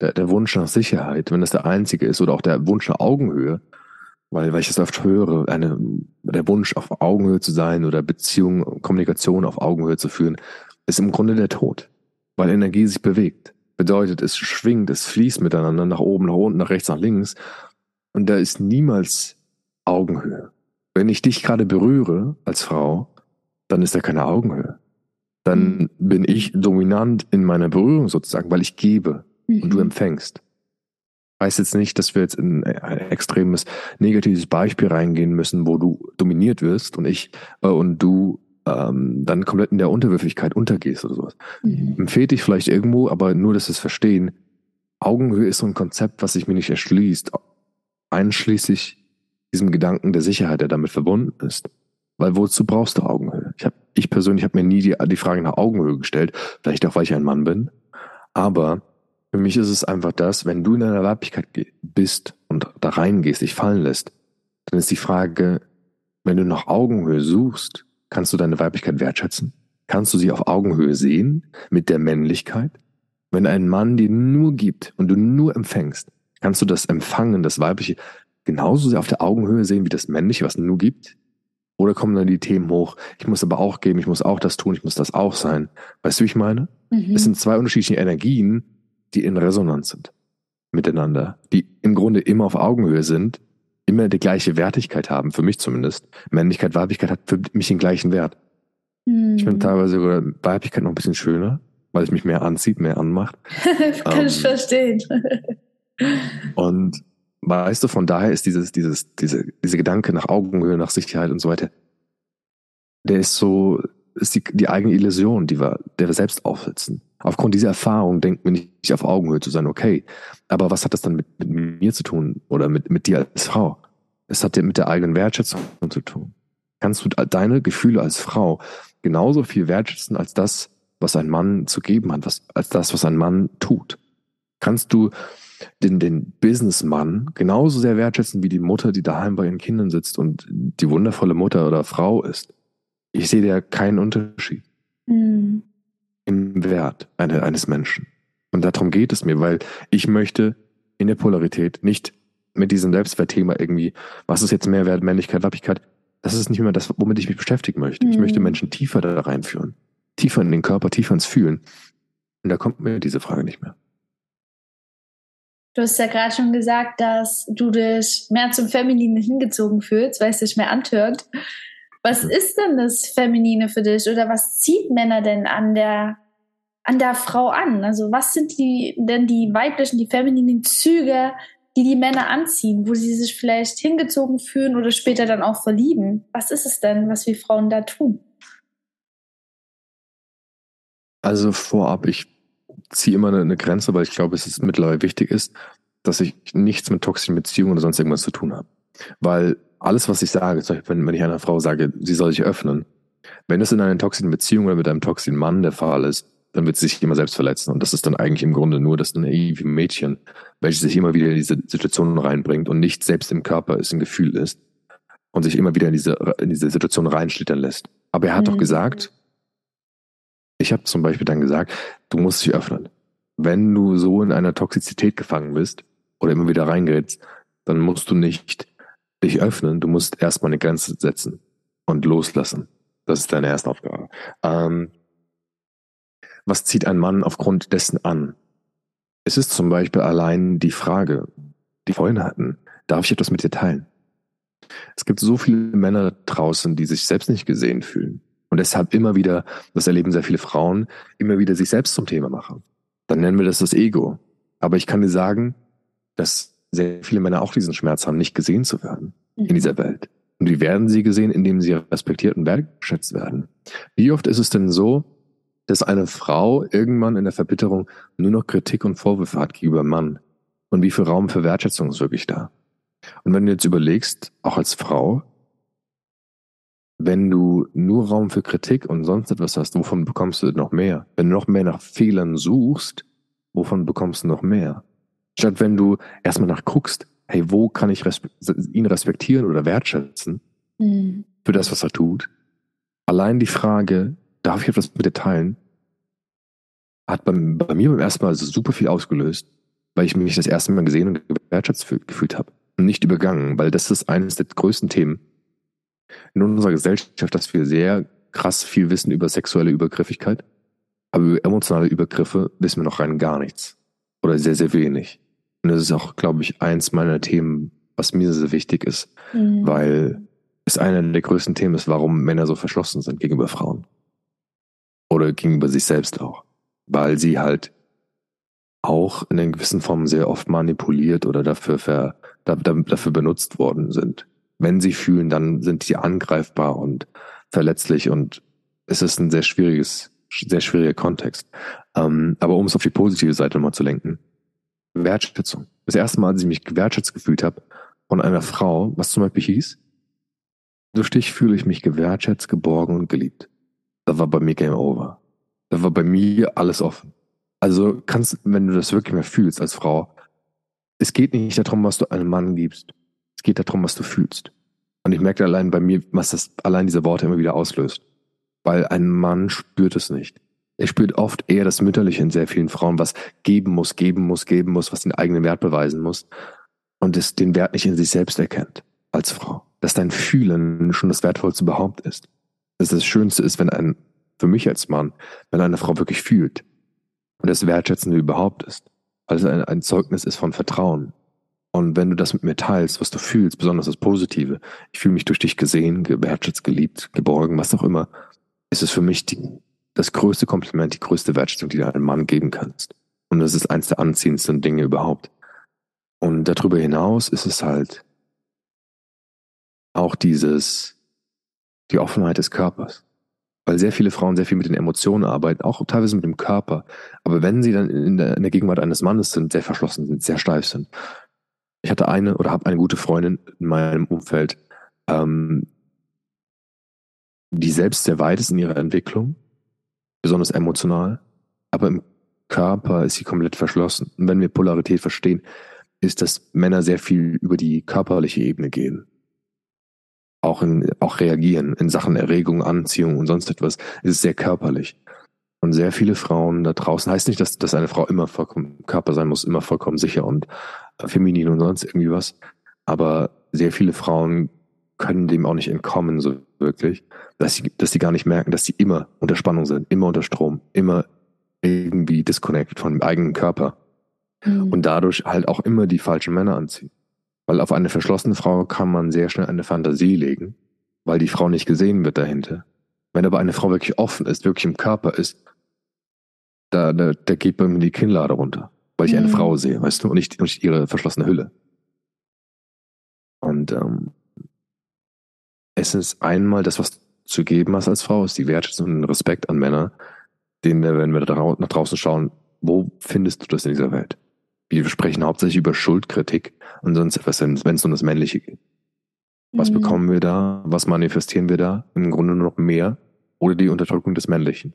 Der, der Wunsch nach Sicherheit, wenn das der einzige ist, oder auch der Wunsch nach Augenhöhe, weil, weil ich das oft höre, eine, der Wunsch auf Augenhöhe zu sein oder Beziehung, Kommunikation auf Augenhöhe zu führen, ist im Grunde der Tod, weil Energie sich bewegt. Bedeutet, es schwingt, es fließt miteinander nach oben, nach unten, nach rechts, nach links. Und da ist niemals Augenhöhe. Wenn ich dich gerade berühre als Frau, dann ist da keine Augenhöhe. Dann mhm. bin ich dominant in meiner Berührung sozusagen, weil ich gebe und du mhm. empfängst. Heißt jetzt nicht, dass wir jetzt in ein extremes negatives Beispiel reingehen müssen, wo du dominiert wirst und ich äh, und du ähm, dann komplett in der Unterwürfigkeit untergehst oder sowas. Mhm. Empfehle dich vielleicht irgendwo, aber nur, dass wir es verstehen. Augenhöhe ist so ein Konzept, was sich mir nicht erschließt einschließlich diesem Gedanken der Sicherheit, der damit verbunden ist. Weil wozu brauchst du Augenhöhe? Ich, hab, ich persönlich habe mir nie die, die Frage nach Augenhöhe gestellt, vielleicht auch, weil ich ein Mann bin. Aber für mich ist es einfach das, wenn du in deiner Weiblichkeit bist und da reingehst, dich fallen lässt, dann ist die Frage, wenn du nach Augenhöhe suchst, kannst du deine Weiblichkeit wertschätzen? Kannst du sie auf Augenhöhe sehen mit der Männlichkeit? Wenn ein Mann dir nur gibt und du nur empfängst, Kannst du das Empfangen, das Weibliche, genauso sehr auf der Augenhöhe sehen wie das Männliche, was es nur gibt? Oder kommen dann die Themen hoch, ich muss aber auch geben, ich muss auch das tun, ich muss das auch sein. Weißt du, wie ich meine? Mhm. Es sind zwei unterschiedliche Energien, die in Resonanz sind miteinander, die im Grunde immer auf Augenhöhe sind, immer die gleiche Wertigkeit haben, für mich zumindest. Männlichkeit, Weiblichkeit hat für mich den gleichen Wert. Mhm. Ich finde teilweise sogar Weiblichkeit noch ein bisschen schöner, weil es mich mehr anzieht, mehr anmacht. Kann ähm, ich verstehen. Und weißt du, von daher ist dieses, dieses, diese, diese Gedanke nach Augenhöhe, nach Sicherheit und so weiter, der ist so, ist die, die eigene Illusion, die wir, der wir selbst aufsetzen. Aufgrund dieser Erfahrung denkt man nicht auf Augenhöhe zu sein, okay. Aber was hat das dann mit, mit mir zu tun oder mit, mit dir als Frau? Es hat mit der eigenen Wertschätzung zu tun. Kannst du deine Gefühle als Frau genauso viel wertschätzen als das, was ein Mann zu geben hat, was, als das, was ein Mann tut? Kannst du den, den Businessmann genauso sehr wertschätzen wie die Mutter, die daheim bei ihren Kindern sitzt und die wundervolle Mutter oder Frau ist. Ich sehe da keinen Unterschied mhm. Im Wert eine, eines Menschen. Und darum geht es mir, weil ich möchte in der Polarität nicht mit diesem Selbstwertthema irgendwie, was ist jetzt Mehrwert, Männlichkeit, Weiblichkeit, das ist nicht mehr das, womit ich mich beschäftigen möchte. Mhm. Ich möchte Menschen tiefer da reinführen, tiefer in den Körper, tiefer ins Fühlen. Und da kommt mir diese Frage nicht mehr. Du hast ja gerade schon gesagt, dass du dich mehr zum Femininen hingezogen fühlst, weil es dich mehr antört. Was ist denn das Feminine für dich oder was zieht Männer denn an der, an der Frau an? Also was sind die, denn die weiblichen, die femininen Züge, die die Männer anziehen, wo sie sich vielleicht hingezogen fühlen oder später dann auch verlieben? Was ist es denn, was wir Frauen da tun? Also vorab, ich ziehe immer eine, Grenze, weil ich glaube, es ist mittlerweile wichtig ist, dass ich nichts mit toxischen Beziehungen oder sonst irgendwas zu tun habe. Weil alles, was ich sage, zum Beispiel, wenn, ich einer Frau sage, sie soll sich öffnen, wenn es in einer toxischen Beziehung oder mit einem toxischen Mann der Fall ist, dann wird sie sich immer selbst verletzen. Und das ist dann eigentlich im Grunde nur das naive Mädchen, welches sich immer wieder in diese Situation reinbringt und nicht selbst im Körper ist, ein Gefühl ist und sich immer wieder in diese, in diese Situation reinschlittern lässt. Aber er hat mhm. doch gesagt, ich habe zum Beispiel dann gesagt, du musst dich öffnen. Wenn du so in einer Toxizität gefangen bist oder immer wieder reingerätst, dann musst du nicht dich öffnen, du musst erstmal eine Grenze setzen und loslassen. Das ist deine erste Aufgabe. Ähm, was zieht ein Mann aufgrund dessen an? Es ist zum Beispiel allein die Frage, die vorhin hatten, darf ich etwas mit dir teilen? Es gibt so viele Männer draußen, die sich selbst nicht gesehen fühlen und deshalb immer wieder, das erleben sehr viele Frauen, immer wieder sich selbst zum Thema machen. Dann nennen wir das das Ego. Aber ich kann dir sagen, dass sehr viele Männer auch diesen Schmerz haben, nicht gesehen zu werden mhm. in dieser Welt. Und wie werden sie gesehen, indem sie respektiert und wertgeschätzt werden? Wie oft ist es denn so, dass eine Frau irgendwann in der Verbitterung nur noch Kritik und Vorwürfe hat gegenüber Mann? Und wie viel Raum für Wertschätzung ist wirklich da? Und wenn du jetzt überlegst, auch als Frau, wenn du nur Raum für Kritik und sonst etwas hast, wovon bekommst du noch mehr? Wenn du noch mehr nach Fehlern suchst, wovon bekommst du noch mehr? Statt wenn du erstmal nach guckst, hey, wo kann ich respe ihn respektieren oder wertschätzen mhm. für das, was er tut? Allein die Frage, darf ich etwas mit dir teilen, hat bei, bei mir beim ersten Mal also super viel ausgelöst, weil ich mich das erste Mal gesehen und wertschätzt gefühlt habe. Und nicht übergangen, weil das ist eines der größten Themen in unserer Gesellschaft, dass wir sehr krass viel wissen über sexuelle Übergriffigkeit, aber über emotionale Übergriffe wissen wir noch rein gar nichts. Oder sehr, sehr wenig. Und das ist auch, glaube ich, eins meiner Themen, was mir sehr wichtig ist, mhm. weil es einer der größten Themen ist, warum Männer so verschlossen sind gegenüber Frauen. Oder gegenüber sich selbst auch. Weil sie halt auch in einer gewissen Form sehr oft manipuliert oder dafür, ver, dafür benutzt worden sind wenn sie fühlen, dann sind sie angreifbar und verletzlich und es ist ein sehr schwieriges, sehr schwieriger Kontext. Ähm, aber um es auf die positive Seite mal zu lenken. Wertschätzung. Das erste Mal, als ich mich gewertschätzt gefühlt habe von einer Frau, was zum Beispiel hieß, durch dich fühle ich mich gewertschätzt, geborgen und geliebt. Da war bei mir Game Over. Da war bei mir alles offen. Also kannst, wenn du das wirklich mehr fühlst als Frau, es geht nicht darum, was du einem Mann gibst. Es geht darum, was du fühlst. Und ich merke allein bei mir, was das allein diese Worte immer wieder auslöst. Weil ein Mann spürt es nicht. Er spürt oft eher das Mütterliche in sehr vielen Frauen, was geben muss, geben muss, geben muss, was den eigenen Wert beweisen muss. Und es den Wert nicht in sich selbst erkennt als Frau. Dass dein Fühlen schon das Wertvollste überhaupt ist. Dass das Schönste ist, wenn ein, für mich als Mann, wenn eine Frau wirklich fühlt und das Wertschätzende überhaupt ist. Weil es ein, ein Zeugnis ist von Vertrauen, und wenn du das mit mir teilst, was du fühlst, besonders das Positive, ich fühle mich durch dich gesehen, gewertschätzt, geliebt, geborgen, was auch immer, ist es für mich die, das größte Kompliment, die größte Wertschätzung, die du einem Mann geben kannst. Und das ist eins der anziehendsten Dinge überhaupt. Und darüber hinaus ist es halt auch dieses, die Offenheit des Körpers. Weil sehr viele Frauen sehr viel mit den Emotionen arbeiten, auch teilweise mit dem Körper. Aber wenn sie dann in der, in der Gegenwart eines Mannes sind, sehr verschlossen sind, sehr steif sind, ich hatte eine oder habe eine gute Freundin in meinem Umfeld, ähm, die selbst sehr weit ist in ihrer Entwicklung, besonders emotional, aber im Körper ist sie komplett verschlossen. Und wenn wir Polarität verstehen, ist, dass Männer sehr viel über die körperliche Ebene gehen. Auch, in, auch reagieren in Sachen Erregung, Anziehung und sonst etwas. Es ist sehr körperlich. Und sehr viele Frauen da draußen, heißt nicht, dass, dass eine Frau immer vollkommen Körper sein muss, immer vollkommen sicher und feminin und sonst irgendwie was. Aber sehr viele Frauen können dem auch nicht entkommen, so wirklich, dass sie, dass sie gar nicht merken, dass sie immer unter Spannung sind, immer unter Strom, immer irgendwie disconnected von dem eigenen Körper Mhm. und dadurch halt auch immer die falschen Männer anziehen. Weil auf eine verschlossene Frau kann man sehr schnell eine Fantasie legen, weil die Frau nicht gesehen wird dahinter. Wenn aber eine Frau wirklich offen ist, wirklich im Körper ist, da, da, da geht bei mir die Kinnlade runter, weil ich eine Mhm. Frau sehe, weißt du, und nicht, und nicht ihre verschlossene Hülle. Und ähm, es ist einmal das, was du zu geben hast als Frau, ist die Wertschätzung und den Respekt an Männer, den wir, wenn wir nach draußen schauen, wo findest du das in dieser Welt? Wir sprechen hauptsächlich über Schuldkritik und sonst etwas, wenn es um das Männliche geht. Was Mhm. bekommen wir da? Was manifestieren wir da? Im Grunde nur noch mehr oder die Unterdrückung des Männlichen.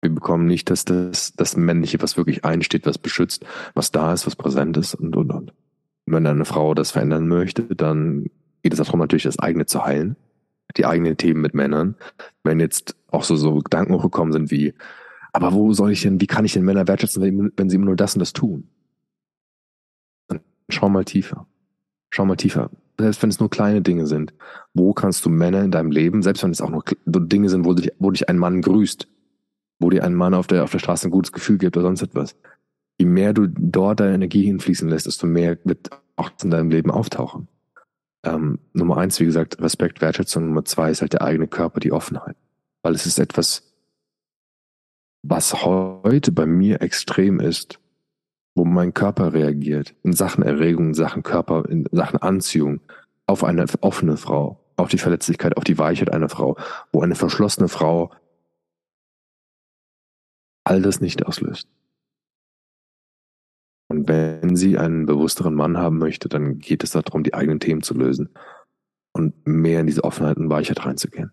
Wir bekommen nicht das, das, das Männliche, was wirklich einsteht, was beschützt, was da ist, was präsent ist und, und, und. Und wenn eine Frau das verändern möchte, dann geht es darum, natürlich das eigene zu heilen, die eigenen Themen mit Männern. Wenn jetzt auch so, so Gedanken hochgekommen sind wie, aber wo soll ich denn, wie kann ich denn Männer wertschätzen, wenn, sie immer nur das und das tun? Dann schau mal tiefer. Schau mal tiefer. Selbst wenn es nur kleine Dinge sind, wo kannst du Männer in deinem Leben, selbst wenn es auch nur Dinge sind, wo dich, wo dich ein Mann grüßt, wo dir ein Mann auf der, auf der Straße ein gutes Gefühl gibt oder sonst etwas. Je mehr du dort deine Energie hinfließen lässt, desto mehr wird auch in deinem Leben auftauchen. Ähm, Nummer eins, wie gesagt, Respekt, Wertschätzung. Nummer zwei ist halt der eigene Körper, die Offenheit. Weil es ist etwas, was heute bei mir extrem ist, wo mein Körper reagiert, in Sachen Erregung, in Sachen Körper, in Sachen Anziehung, auf eine offene Frau, auf die Verletzlichkeit, auf die Weichheit einer Frau, wo eine verschlossene Frau all das nicht auslöst. Und wenn sie einen bewussteren Mann haben möchte, dann geht es darum, die eigenen Themen zu lösen und mehr in diese Offenheit und Weichheit reinzugehen.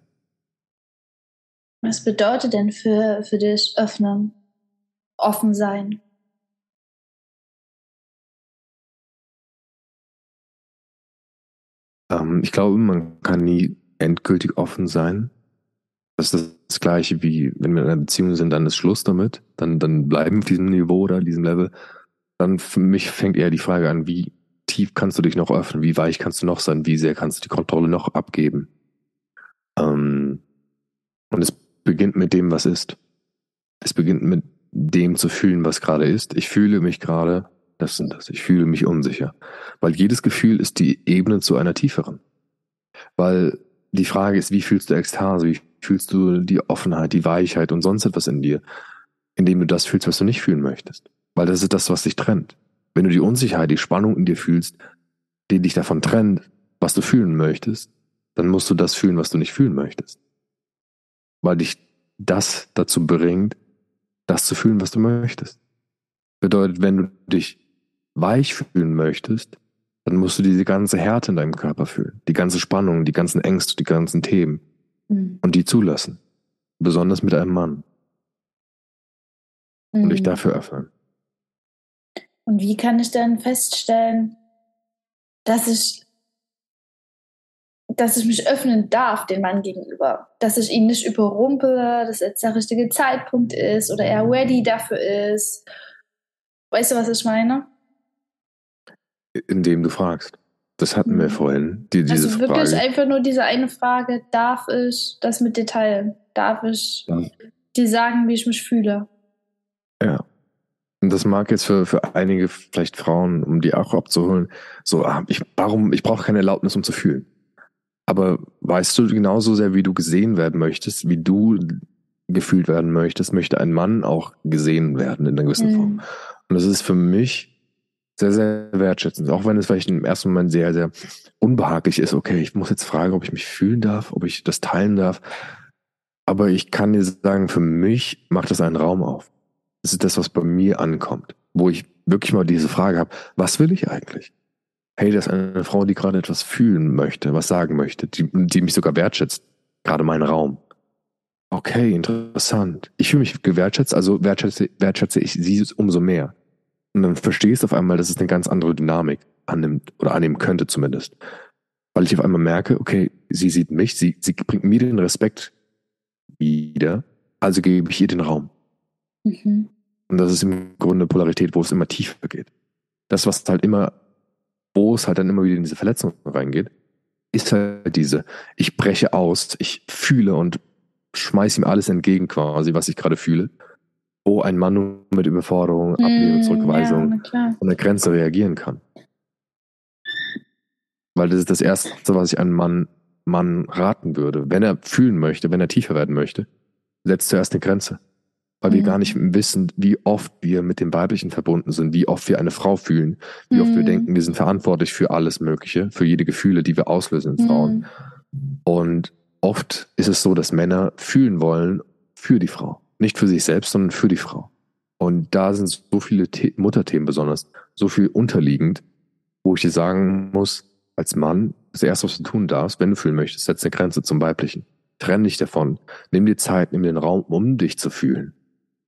Was bedeutet denn für, für dich öffnen, offen sein? Ähm, ich glaube, man kann nie endgültig offen sein. Das ist das Gleiche wie, wenn wir in einer Beziehung sind, dann ist Schluss damit. Dann, dann bleiben wir auf diesem Niveau oder diesem Level. Dann für mich fängt eher die Frage an, wie tief kannst du dich noch öffnen? Wie weich kannst du noch sein? Wie sehr kannst du die Kontrolle noch abgeben? Ähm, und es beginnt mit dem, was ist. Es beginnt mit dem zu fühlen, was gerade ist. Ich fühle mich gerade, das und das. Ich fühle mich unsicher. Weil jedes Gefühl ist die Ebene zu einer tieferen. Weil die Frage ist, wie fühlst du Ekstase? Wie fühlst du die Offenheit, die Weichheit und sonst etwas in dir, indem du das fühlst, was du nicht fühlen möchtest? Weil das ist das, was dich trennt. Wenn du die Unsicherheit, die Spannung in dir fühlst, die dich davon trennt, was du fühlen möchtest, dann musst du das fühlen, was du nicht fühlen möchtest. Weil dich das dazu bringt, das zu fühlen, was du möchtest. Bedeutet, wenn du dich weich fühlen möchtest, dann musst du diese ganze Härte in deinem Körper fühlen. Die ganze Spannung, die ganzen Ängste, die ganzen Themen. Mhm. Und die zulassen. Besonders mit einem Mann. Und dich Mhm. dafür öffnen. Und wie kann ich dann feststellen, dass ich, dass ich mich öffnen darf dem Mann gegenüber? Dass ich ihn nicht überrumpele, dass jetzt der richtige Zeitpunkt ist oder er ready dafür ist. Weißt du, was ich meine? Indem du fragst. Das hatten wir Mhm. vorhin. Die, diese also wirklich Frage. einfach nur diese eine Frage, darf ich das mit dir teilen? Darf ich Ja. dir sagen, wie ich mich fühle? Und das mag jetzt für, für einige vielleicht Frauen, um die auch abzuholen, so, ah, ich, warum, ich brauche keine Erlaubnis, um zu fühlen. Aber weißt du genauso sehr, wie du gesehen werden möchtest, wie du gefühlt werden möchtest, möchte ein Mann auch gesehen werden in einer gewissen Form. Mhm. Und das ist für mich sehr, sehr wertschätzend. Auch wenn es vielleicht im ersten Moment sehr, sehr unbehaglich ist. Okay, ich muss jetzt fragen, ob ich mich fühlen darf, ob ich das teilen darf. Aber ich kann dir sagen, für mich macht das einen Raum auf. Das ist das, was bei mir ankommt. Wo ich wirklich mal diese Frage habe, was will ich eigentlich? Hey, das ist eine Frau, die gerade etwas fühlen möchte, was sagen möchte, die, die mich sogar wertschätzt. Gerade meinen Raum. Okay, interessant. Ich fühle mich gewertschätzt, also wertschätze, wertschätze ich sie umso mehr. Und dann verstehst du auf einmal, dass es eine ganz andere Dynamik annimmt oder annehmen könnte zumindest. Weil ich auf einmal merke, okay, sie sieht mich, sie, sie bringt mir den Respekt wieder, also gebe ich ihr den Raum. Mhm. Und das ist im Grunde Polarität, wo es immer tiefer geht. Das, was halt immer, wo es halt dann immer wieder in diese Verletzung reingeht, ist halt diese, ich breche aus, ich fühle und schmeiß ihm alles entgegen quasi, was ich gerade fühle. wo ein Mann nur mit Überforderung, Ablehnung, Mm, Zurückweisung Ja, an der Grenze reagieren kann. Weil das ist das Erste, was ich einem Mann, Mann raten würde. Wenn er fühlen möchte, wenn er tiefer werden möchte, setzt zuerst eine Grenze. Weil wir Mhm. gar nicht wissen, wie oft wir mit dem Weiblichen verbunden sind, wie oft wir eine Frau fühlen, wie oft wir Mhm. denken, wir sind verantwortlich für alles Mögliche, für jede Gefühle, die wir auslösen in Frauen. Mhm. Und oft ist es so, dass Männer fühlen wollen für die Frau. Nicht für sich selbst, sondern für die Frau. Und da sind so viele The Mutterthemen besonders, so viel unterliegend, wo ich dir sagen muss, als Mann, das Erste, was du tun darfst, wenn du fühlen möchtest, setz eine Grenze zum Weiblichen. Trenn dich davon. Nimm dir Zeit, nimm dir den Raum, um dich zu fühlen.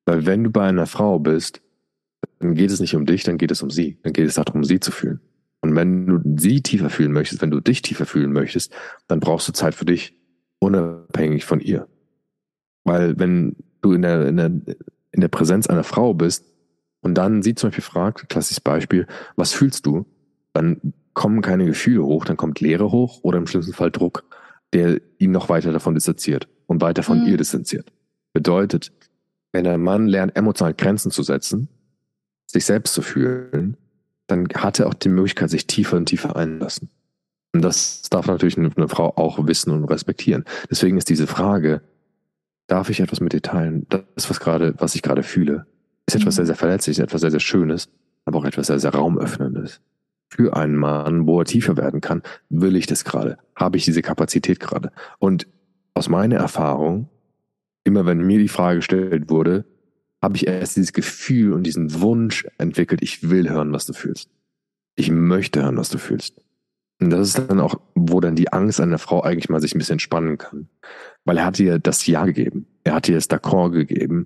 Weil wenn du bei einer Frau bist, dann geht es nicht um dich, dann geht es um sie. Dann geht es darum, sie zu fühlen. Und wenn du sie tiefer fühlen möchtest, wenn du dich tiefer fühlen möchtest, dann brauchst du Zeit für dich, unabhängig von ihr. Weil wenn du in der, in der, in der Präsenz einer Frau bist und dann sie zum Beispiel fragt, klassisches Beispiel, was fühlst du? Dann kommen keine Gefühle hoch, dann kommt Leere hoch oder im schlimmsten Fall Druck, der ihn noch weiter davon distanziert und weiter von Mhm. ihr distanziert. Bedeutet, wenn ein Mann lernt, emotional Grenzen zu setzen, sich selbst zu fühlen, dann hat er auch die Möglichkeit, sich tiefer und tiefer einlassen. Und das darf natürlich eine, Frau auch wissen und respektieren. Deswegen ist diese Frage, darf ich etwas mit dir teilen? Das, was gerade, was ich gerade fühle, ist etwas Mhm. sehr, sehr verletzliches, etwas sehr, sehr Schönes, aber auch etwas sehr, sehr Raumöffnendes. Für einen Mann, wo er tiefer werden kann, will ich das gerade? Habe ich diese Kapazität gerade? Und aus meiner Erfahrung, immer wenn mir die Frage gestellt wurde, habe ich erst dieses Gefühl und diesen Wunsch entwickelt, ich will hören, was du fühlst. Ich möchte hören, was du fühlst. Und das ist dann auch, wo dann die Angst einer Frau eigentlich mal sich ein bisschen entspannen kann. Weil er hat ihr das Ja gegeben. Er hat ihr das D'accord gegeben,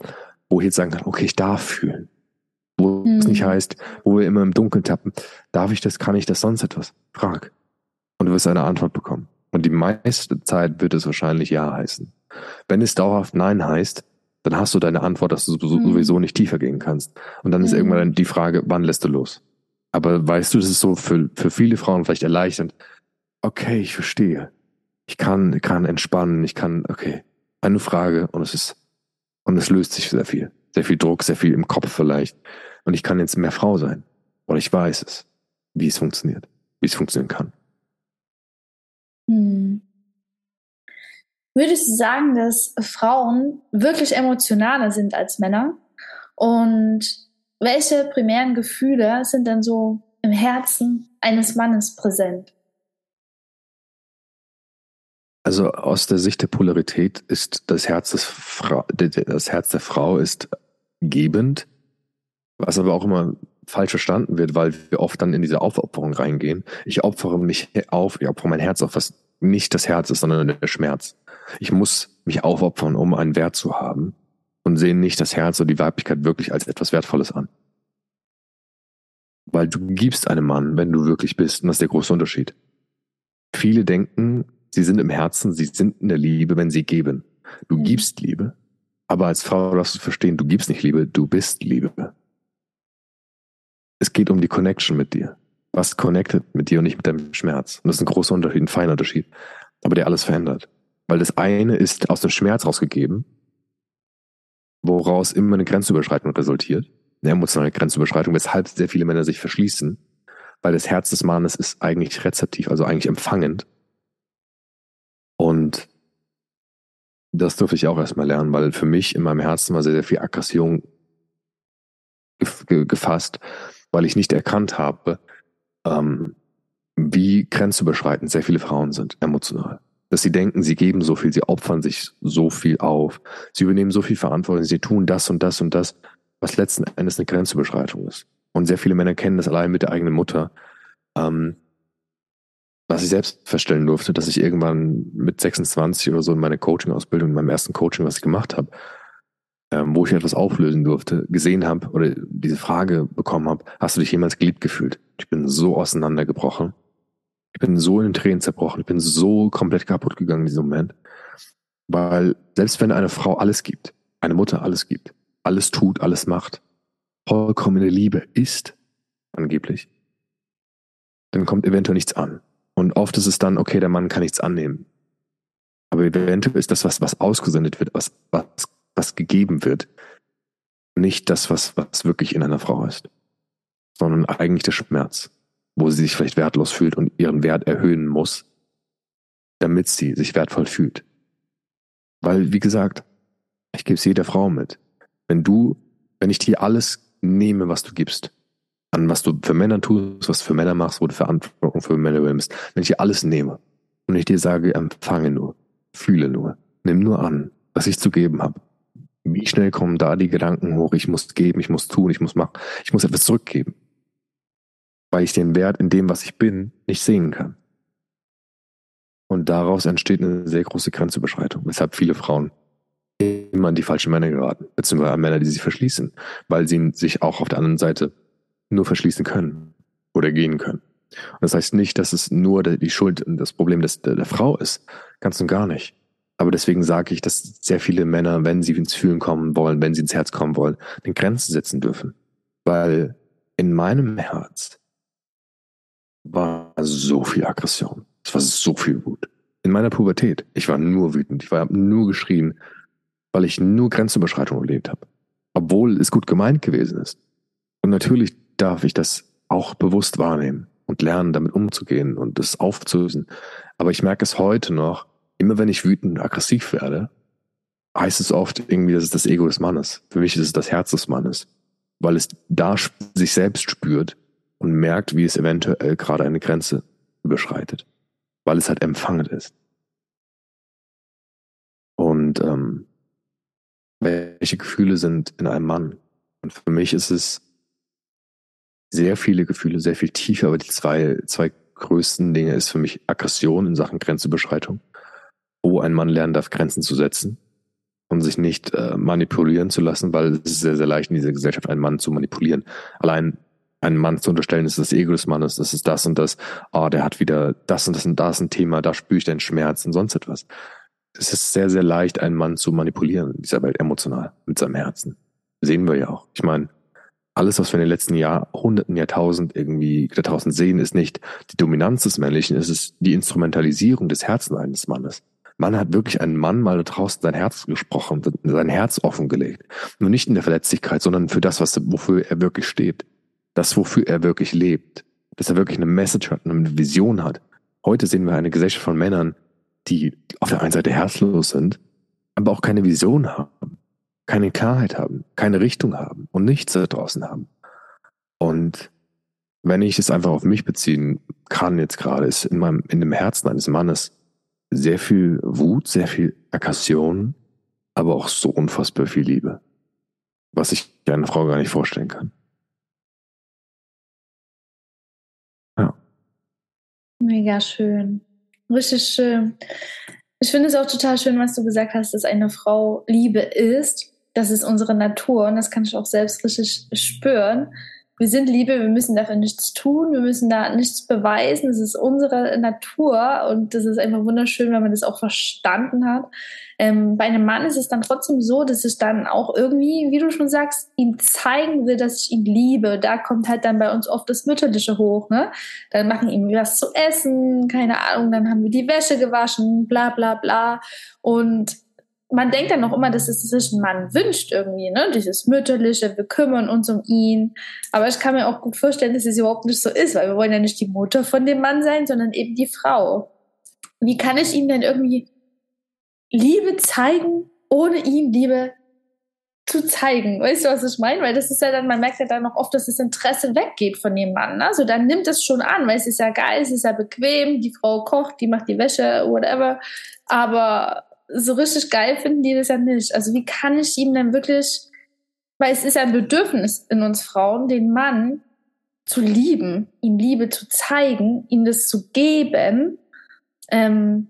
wo ich jetzt sagen kann, okay, ich darf fühlen. Wo es Mhm. nicht heißt, wo wir immer im Dunkeln tappen, darf ich das, kann ich das, sonst etwas? Frag. Und du wirst eine Antwort bekommen. Und die meiste Zeit wird es wahrscheinlich Ja heißen. Wenn es dauerhaft Nein heißt, dann hast du deine Antwort, dass du Mhm. sowieso nicht tiefer gehen kannst. Und dann ist Mhm. irgendwann die Frage, wann lässt du los? Aber weißt du, das ist so für, für viele Frauen vielleicht erleichternd. Okay, ich verstehe. Ich kann, kann entspannen, ich kann, okay. Eine Frage und es ist, und es löst sich sehr viel. Sehr viel Druck, sehr viel im Kopf vielleicht. Und ich kann jetzt mehr Frau sein. Oder ich weiß es, wie es funktioniert, wie es funktionieren kann. Hm. Würdest du sagen, dass Frauen wirklich emotionaler sind als Männer? Und welche primären Gefühle sind denn so im Herzen eines Mannes präsent? Also aus der Sicht der Polarität ist das Herz, des Fra das Herz der Frau ist gebend, was aber auch immer falsch verstanden wird, weil wir oft dann in diese Aufopferung reingehen. Ich opfere mich auf, ich opfere mein Herz auf, was nicht das Herz ist, sondern der Schmerz. Ich muss mich aufopfern, um einen Wert zu haben und sehen nicht das Herz oder die Weiblichkeit wirklich als etwas Wertvolles an. Weil du gibst einem Mann, wenn du wirklich bist, und das ist der große Unterschied. Viele denken, sie sind im Herzen, sie sind in der Liebe, wenn sie geben. Du Mhm. gibst Liebe, aber als Frau darfst du verstehen, du gibst nicht Liebe, du bist Liebe. Es geht um die Connection mit dir. Was connected mit dir und nicht mit deinem Schmerz. Und das ist ein großer Unterschied, ein feiner Unterschied, aber der alles verändert. Weil das eine ist aus dem Schmerz rausgegeben, woraus immer eine Grenzüberschreitung resultiert. Eine emotionale Grenzüberschreitung, weshalb sehr viele Männer sich verschließen, weil das Herz des Mannes ist eigentlich rezeptiv, also eigentlich empfangend. Und das durfte ich auch erstmal lernen, weil für mich in meinem Herzen war sehr, sehr viel Aggression gef- ge- gefasst, weil ich nicht erkannt habe, ähm, wie grenzüberschreitend sehr viele Frauen sind, emotional. Dass sie denken, sie geben so viel, sie opfern sich so viel auf, sie übernehmen so viel Verantwortung, sie tun das und das und das, was letzten Endes eine Grenzüberschreitung ist. Und sehr viele Männer kennen das allein mit der eigenen Mutter. Ähm, was ich selbst feststellen durfte, dass ich irgendwann mit 26 oder so in meiner Coaching-Ausbildung, in meinem ersten Coaching, was ich gemacht habe, ähm, wo ich etwas auflösen durfte, gesehen habe oder diese Frage bekommen habe, hast du dich jemals geliebt gefühlt? Ich bin so auseinandergebrochen. Ich bin so in den Tränen zerbrochen. Ich bin so komplett kaputt gegangen in diesem Moment. Weil selbst wenn eine Frau alles gibt, eine Mutter alles gibt, alles tut, alles macht, vollkommene Liebe ist, angeblich, dann kommt eventuell nichts an. Und oft ist es dann, okay, der Mann kann nichts annehmen. Aber eventuell ist das, was, was ausgesendet wird, was, was, was gegeben wird, nicht das, was, was wirklich in einer Frau ist, sondern eigentlich der Schmerz, wo sie sich vielleicht wertlos fühlt und ihren Wert erhöhen muss, damit sie sich wertvoll fühlt. Weil, wie gesagt, ich gebe es jeder Frau mit. Wenn du, wenn ich dir alles nehme, was du gibst, an was du für Männer tust, was du für Männer machst, wo du Verantwortung für Männer übernimmst, wenn ich dir alles nehme und ich dir sage, empfange nur, fühle nur, nimm nur an, was ich zu geben habe. Wie schnell kommen da die Gedanken hoch, ich muss geben, ich muss tun, ich muss machen, ich muss etwas zurückgeben, weil ich den Wert in dem, was ich bin, nicht sehen kann. Und daraus entsteht eine sehr große Grenzüberschreitung, weshalb viele Frauen immer an die falschen Männer geraten, beziehungsweise an Männer, die sich verschließen, weil sie sich auch auf der anderen Seite nur verschließen können oder gehen können. Und das heißt nicht, dass es nur die Schuld und das Problem des, der, der Frau ist, ganz und gar nicht. Aber deswegen sage ich, dass sehr viele Männer, wenn sie ins Fühlen kommen wollen, wenn sie ins Herz kommen wollen, den Grenzen setzen dürfen. Weil in meinem Herz war so viel Aggression. Es war so viel Wut. In meiner Pubertät. Ich war nur wütend. Ich war nur geschrien, weil ich nur Grenzüberschreitung erlebt habe. Obwohl es gut gemeint gewesen ist. Und natürlich darf ich das auch bewusst wahrnehmen und lernen, damit umzugehen und das aufzulösen. Aber ich merke es heute noch, immer wenn ich wütend aggressiv werde, heißt es oft irgendwie, das ist das Ego des Mannes. Für mich ist es das Herz des Mannes, weil es da sich selbst spürt und merkt, wie es eventuell gerade eine Grenze überschreitet, weil es halt empfangen ist. Und ähm, welche Gefühle sind in einem Mann? Und für mich ist es sehr viele Gefühle, sehr viel tiefer, aber die zwei, zwei größten Dinge ist für mich Aggression in Sachen Grenzüberschreitung, wo ein Mann lernen darf, Grenzen zu setzen und sich nicht äh, manipulieren zu lassen, weil es ist sehr, sehr leicht in dieser Gesellschaft, einen Mann zu manipulieren. Allein einen Mann zu unterstellen, ist das Ego des Mannes, das ist das und das, oh, der hat wieder das und das und das ein Thema, da spüre ich den Schmerz und sonst etwas. Es ist sehr, sehr leicht, einen Mann zu manipulieren in dieser Welt emotional, mit seinem Herzen. Sehen wir ja auch. Ich meine, alles, was wir in den letzten Jahrhunderten, Jahrtausend irgendwie da draußen sehen, ist nicht die Dominanz des Männlichen, es ist die Instrumentalisierung des Herzens eines Mannes. Man hat wirklich einen Mann mal da draußen sein Herz gesprochen, sein Herz offengelegt. Nur nicht in der Verletzlichkeit, sondern für das, was, wofür er wirklich steht. Das, wofür er wirklich lebt. Dass er wirklich eine Message hat, eine Vision hat. Heute sehen wir eine Gesellschaft von Männern, die auf der einen Seite herzlos sind, aber auch keine Vision haben keine Klarheit haben, keine Richtung haben und nichts da draußen haben. Und wenn ich es einfach auf mich beziehen kann jetzt gerade, ist in meinem, in dem Herzen eines Mannes sehr viel Wut, sehr viel Aggression, aber auch so unfassbar viel Liebe. Was ich einer Frau gar nicht vorstellen kann. Ja. Mega schön. Richtig schön. Ich finde es auch total schön, was du gesagt hast, dass eine Frau Liebe ist das ist unsere Natur und das kann ich auch selbst richtig spüren. Wir sind Liebe, wir müssen dafür nichts tun, wir müssen da nichts beweisen. Das ist unsere Natur und das ist einfach wunderschön, wenn man das auch verstanden hat. Ähm, bei einem Mann ist es dann trotzdem so, dass ich dann auch irgendwie, wie du schon sagst, ihm zeigen will, dass ich ihn liebe. Da kommt halt dann bei uns oft das Mütterliche hoch. Ne? Dann machen ihm was zu essen, keine Ahnung, dann haben wir die Wäsche gewaschen, bla bla bla. Und man denkt dann noch immer, dass es sich ein Mann wünscht irgendwie, ne? Dieses mütterliche, wir kümmern uns um ihn. Aber ich kann mir auch gut vorstellen, dass es überhaupt nicht so ist, weil wir wollen ja nicht die Mutter von dem Mann sein, sondern eben die Frau. Wie kann ich ihm denn irgendwie Liebe zeigen, ohne ihm Liebe zu zeigen? Weißt du, was ich meine? Weil das ist ja dann, man merkt ja dann noch oft, dass das Interesse weggeht von dem Mann. Also dann nimmt es schon an, weil es ist ja geil, es ist ja bequem, die Frau kocht, die macht die Wäsche, whatever. Aber so richtig geil finden die das ja nicht. Also wie kann ich ihm denn wirklich, weil es ist ja ein Bedürfnis in uns Frauen, den Mann zu lieben, ihm Liebe zu zeigen, ihm das zu geben. Ähm,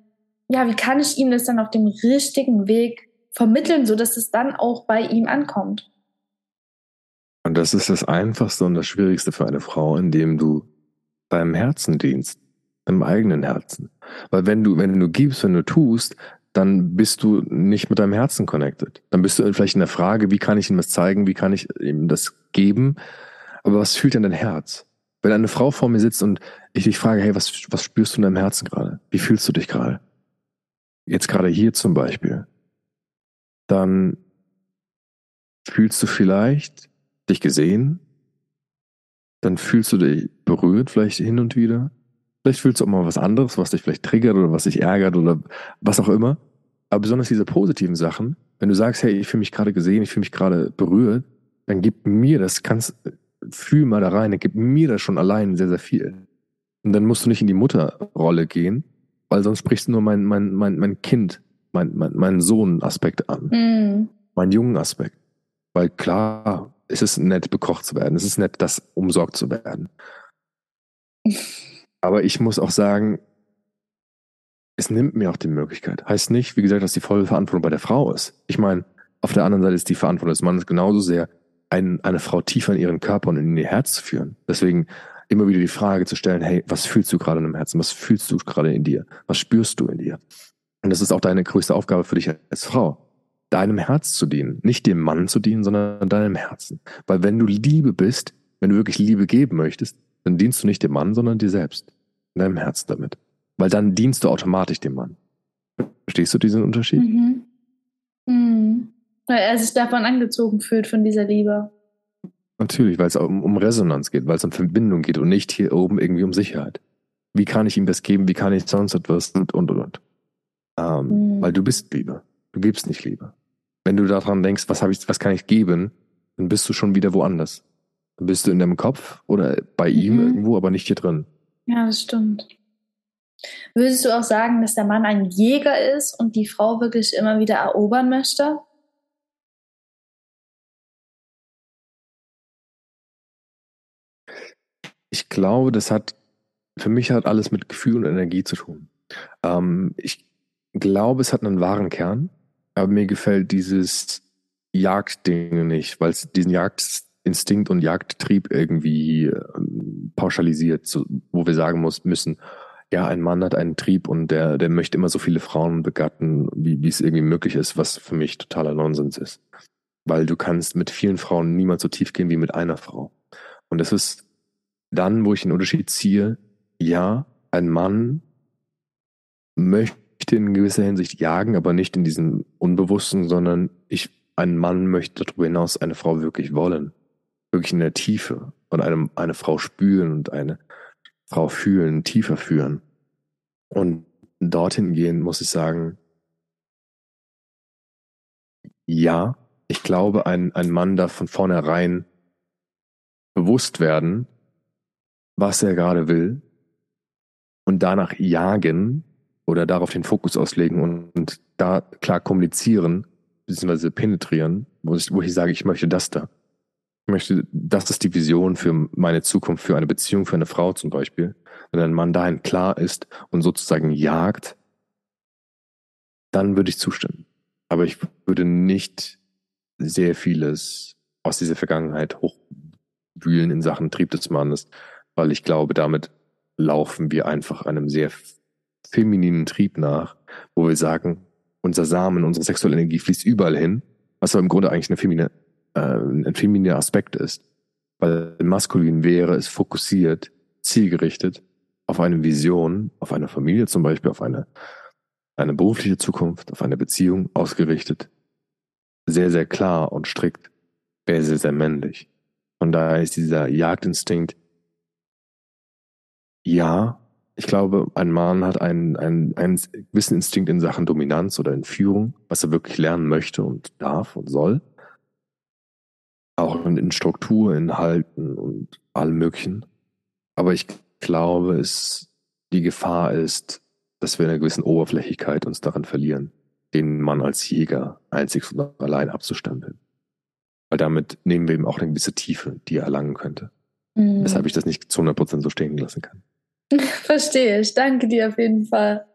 ja, wie kann ich ihm das dann auf dem richtigen Weg vermitteln, so dass es dann auch bei ihm ankommt? Und das ist das Einfachste und das Schwierigste für eine Frau, indem du deinem Herzen dienst, deinem eigenen Herzen. Weil wenn du, wenn du gibst, wenn du tust, dann bist du nicht mit deinem Herzen connected. Dann bist du vielleicht in der Frage, wie kann ich ihm das zeigen, wie kann ich ihm das geben? Aber was fühlt denn dein Herz? Wenn eine Frau vor mir sitzt und ich dich frage, hey, was, was spürst du in deinem Herzen gerade? Wie fühlst du dich gerade? Jetzt gerade hier zum Beispiel. Dann fühlst du vielleicht dich gesehen, dann fühlst du dich berührt vielleicht hin und wieder. Vielleicht fühlst du auch mal was anderes, was dich vielleicht triggert oder was dich ärgert oder was auch immer. Aber besonders diese positiven Sachen, wenn du sagst, hey, ich fühle mich gerade gesehen, ich fühle mich gerade berührt, dann gib mir das, kannst, fühl mal da rein, dann gib mir das schon allein sehr, sehr viel. Und dann musst du nicht in die Mutterrolle gehen, weil sonst sprichst du nur mein, mein, mein, mein Kind, mein, mein, meinen Sohn-Aspekt an. Mm. Meinen jungen Aspekt. Weil klar, es ist nett, bekocht zu werden. Es ist nett, das umsorgt zu werden. Aber ich muss auch sagen, es nimmt mir auch die Möglichkeit. Heißt nicht, wie gesagt, dass die volle Verantwortung bei der Frau ist. Ich meine, auf der anderen Seite ist die Verantwortung des Mannes genauso sehr, ein, eine Frau tiefer in ihren Körper und in ihr Herz zu führen. Deswegen immer wieder die Frage zu stellen, hey, was fühlst du gerade in deinem Herzen? Was fühlst du gerade in dir? Was spürst du in dir? Und das ist auch deine größte Aufgabe für dich als Frau. Deinem Herz zu dienen. Nicht dem Mann zu dienen, sondern deinem Herzen. Weil wenn du Liebe bist, wenn du wirklich Liebe geben möchtest, dann dienst du nicht dem Mann, sondern dir selbst. In deinem Herz damit. Weil dann dienst du automatisch dem Mann. Verstehst du diesen Unterschied? Mhm. Mhm. Weil er sich davon angezogen fühlt, von dieser Liebe. Natürlich, weil es um, um Resonanz geht, weil es um Verbindung geht und nicht hier oben irgendwie um Sicherheit. Wie kann ich ihm das geben? Wie kann ich sonst etwas? Und, und, und. Ähm, mhm. Weil du bist Liebe. Du gibst nicht Liebe. Wenn du daran denkst, was habe ich, was kann ich geben, dann bist du schon wieder woanders. Dann bist du in deinem Kopf oder bei ihm mhm. irgendwo, aber nicht hier drin. Ja, das stimmt. Würdest du auch sagen, dass der Mann ein Jäger ist und die Frau wirklich immer wieder erobern möchte? Ich glaube, das hat, für mich hat alles mit Gefühl und Energie zu tun. Ähm, ich glaube, es hat einen wahren Kern, aber mir gefällt dieses Jagdding nicht, weil es diesen Jagdinstinkt und Jagdtrieb irgendwie äh, pauschalisiert, so, wo wir sagen muss, müssen, ja, ein Mann hat einen Trieb und der, der möchte immer so viele Frauen begatten, wie, es irgendwie möglich ist, was für mich totaler Nonsens ist. Weil du kannst mit vielen Frauen niemals so tief gehen wie mit einer Frau. Und das ist dann, wo ich den Unterschied ziehe, ja, ein Mann möchte in gewisser Hinsicht jagen, aber nicht in diesem Unbewussten, sondern ich, ein Mann möchte darüber hinaus eine Frau wirklich wollen. Wirklich in der Tiefe und eine, eine Frau spüren und eine Frau fühlen, tiefer führen. Und dorthin gehen, muss ich sagen, ja, ich glaube, ein, ein Mann darf von vornherein bewusst werden, was er gerade will und danach jagen oder darauf den Fokus auslegen und, und da klar kommunizieren, beziehungsweise penetrieren, wo ich, wo ich sage, ich möchte das da. Möchte, das ist die Vision für meine Zukunft, für eine Beziehung, für eine Frau zum Beispiel. Wenn ein Mann dahin klar ist und sozusagen jagt, dann würde ich zustimmen. Aber ich würde nicht sehr vieles aus dieser Vergangenheit hochwühlen in Sachen Trieb des Mannes, weil ich glaube, damit laufen wir einfach einem sehr femininen Trieb nach, wo wir sagen, unser Samen, unsere sexuelle Energie fließt überall hin, was aber im Grunde eigentlich eine feminine, äh, ein femininer Aspekt ist. Weil maskulin wäre es fokussiert, zielgerichtet auf eine Vision, auf eine Familie zum Beispiel, auf eine, eine berufliche Zukunft, auf eine Beziehung ausgerichtet. Sehr, sehr klar und strikt, wäre sehr, sehr männlich. Von daher ist dieser Jagdinstinkt ja, ich glaube, ein Mann hat einen, einen, einen gewissen Instinkt in Sachen Dominanz oder in Führung, was er wirklich lernen möchte und darf und soll. Auch in, in Struktur, in Halten und allem Möglichen. Aber ich glaube, es, die Gefahr ist, dass wir in einer gewissen Oberflächlichkeit uns daran verlieren, den Mann als Jäger einzig und allein abzustempeln. Weil damit nehmen wir ihm auch eine gewisse Tiefe, die er erlangen könnte. Mhm. Weshalb ich das nicht zu 100% so stehen lassen kann. Verstehe ich. Danke dir auf jeden Fall.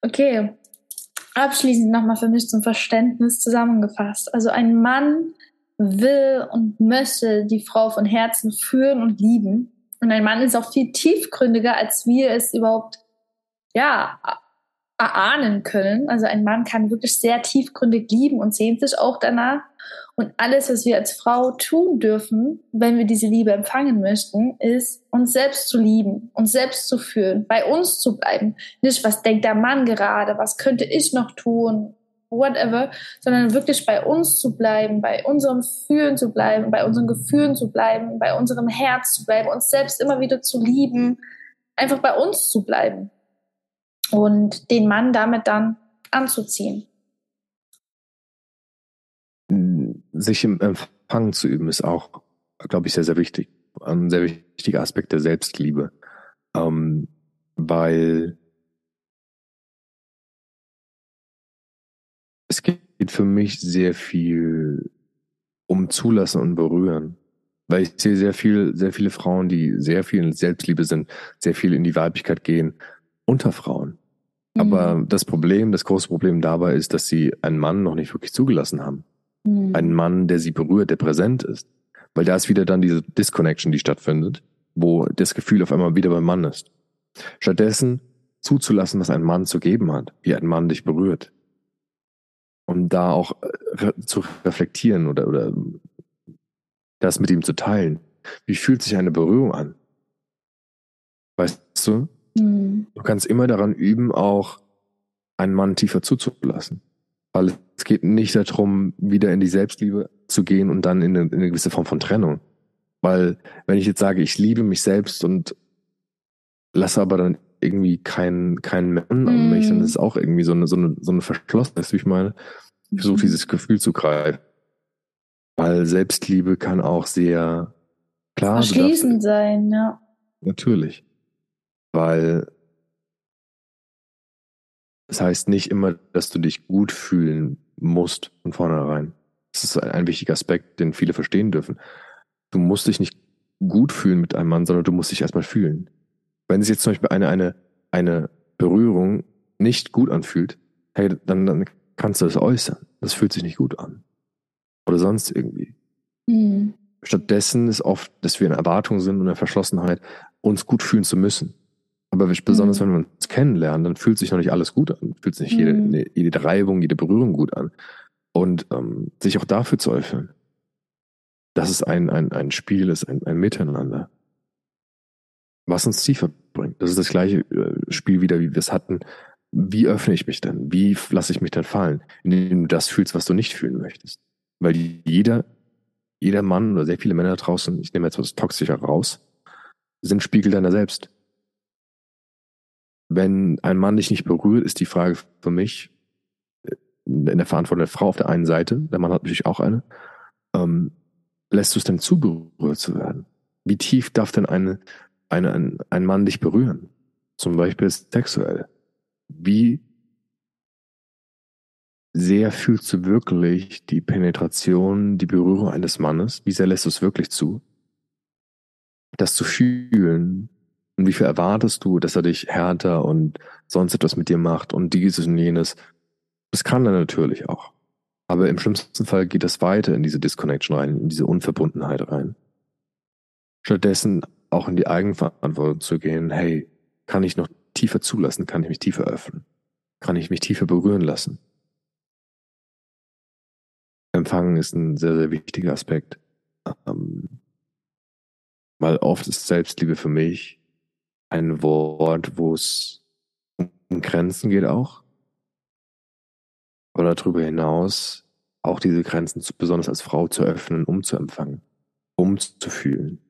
Okay. Abschließend nochmal für mich zum Verständnis zusammengefasst. Also ein Mann will und möchte die Frau von Herzen führen und lieben. Und ein Mann ist auch viel tiefgründiger, als wir es überhaupt, ja, erahnen können. Also ein Mann kann wirklich sehr tiefgründig lieben und sehnt sich auch danach. Und alles, was wir als Frau tun dürfen, wenn wir diese Liebe empfangen möchten, ist, uns selbst zu lieben, uns selbst zu fühlen, bei uns zu bleiben. Nicht, was denkt der Mann gerade, was könnte ich noch tun, whatever, sondern wirklich bei uns zu bleiben, bei unserem Fühlen zu bleiben, bei unseren Gefühlen zu bleiben, bei unserem Herz zu bleiben, uns selbst immer wieder zu lieben, einfach bei uns zu bleiben und den Mann damit dann anzuziehen. Sich im Empfangen zu üben ist auch, glaube ich, sehr, sehr wichtig. Ein sehr wichtiger Aspekt der Selbstliebe. Ähm, weil es geht für mich sehr viel um Zulassen und Berühren. Weil ich sehe sehr viel, sehr viele Frauen, die sehr viel in Selbstliebe sind, sehr viel in die Weiblichkeit gehen, unter Frauen. Mhm. Aber das Problem, das große Problem dabei ist, dass sie einen Mann noch nicht wirklich zugelassen haben. Mhm. Einen Mann, der sie berührt, der präsent ist. Weil da ist wieder dann diese Disconnection, die stattfindet, wo das Gefühl auf einmal wieder beim Mann ist. Stattdessen zuzulassen, was ein Mann zu geben hat, wie ein Mann dich berührt, und da auch äh, zu reflektieren oder, oder das mit ihm zu teilen. Wie fühlt sich eine Berührung an? Weißt du? Mhm. Du kannst immer daran üben, auch einen Mann tiefer zuzulassen. Weil es geht nicht darum, wieder in die Selbstliebe zu gehen und dann in eine, in eine gewisse Form von Trennung. Weil wenn ich jetzt sage, ich liebe mich selbst und lasse aber dann irgendwie keinen keinen Mann mm. an mich, dann ist es auch irgendwie so eine, so eine, so eine Verschlossenheit, wie ich meine. Ich versuche mm. dieses Gefühl zu greifen. Weil Selbstliebe kann auch sehr klar Verschließend sein, ja. Natürlich. Weil das heißt nicht immer, dass du dich gut fühlen musst von vornherein. Das ist ein wichtiger Aspekt, den viele verstehen dürfen. Du musst dich nicht gut fühlen mit einem Mann, sondern du musst dich erstmal fühlen. Wenn es jetzt zum Beispiel eine, eine, eine Berührung nicht gut anfühlt, hey, dann, dann kannst du das äußern. Das fühlt sich nicht gut an. Oder sonst irgendwie. Mhm. Stattdessen ist oft, dass wir in Erwartung sind und in der Verschlossenheit, uns gut fühlen zu müssen. Aber besonders, mhm. wenn wir uns kennenlernen, dann fühlt sich noch nicht alles gut an. Fühlt sich nicht mhm. jede, jede Reibung, jede Berührung gut an. Und ähm, sich auch dafür zu öffnen, dass es ein, ein, ein Spiel ist, ein, ein Miteinander was uns tiefer bringt. Das ist das gleiche äh, Spiel wieder, wie wir es hatten. Wie öffne ich mich denn? Wie lasse ich mich denn fallen? Indem du das fühlst, was du nicht fühlen möchtest. Weil jeder, jeder Mann oder sehr viele Männer draußen, ich nehme jetzt was Toxischer raus, sind Spiegel deiner selbst. Wenn ein Mann dich nicht berührt, ist die Frage für mich, äh, in der Verantwortung der Frau auf der einen Seite, der Mann hat natürlich auch eine, ähm, lässt du es denn zu berührt zu werden? Wie tief darf denn eine, eine, ein, ein Mann dich berühren, zum Beispiel sexuell, wie sehr fühlst du wirklich die Penetration, die Berührung eines Mannes? Wie sehr lässt du es wirklich zu? Das zu fühlen und wie viel erwartest du, dass er dich härter und sonst etwas mit dir macht und dieses und jenes? Das kann er natürlich auch. Aber im schlimmsten Fall geht das weiter in diese Disconnection rein, in diese Unverbundenheit rein. Stattdessen auch in die Eigenverantwortung zu gehen, hey, kann ich noch tiefer zulassen, kann ich mich tiefer öffnen, kann ich mich tiefer berühren lassen. Empfangen ist ein sehr, sehr wichtiger Aspekt. Ähm, weil oft ist Selbstliebe für mich ein Wort, wo es um Grenzen geht auch. Oder darüber hinaus auch diese Grenzen besonders als Frau zu öffnen, um zu empfangen, um zu fühlen.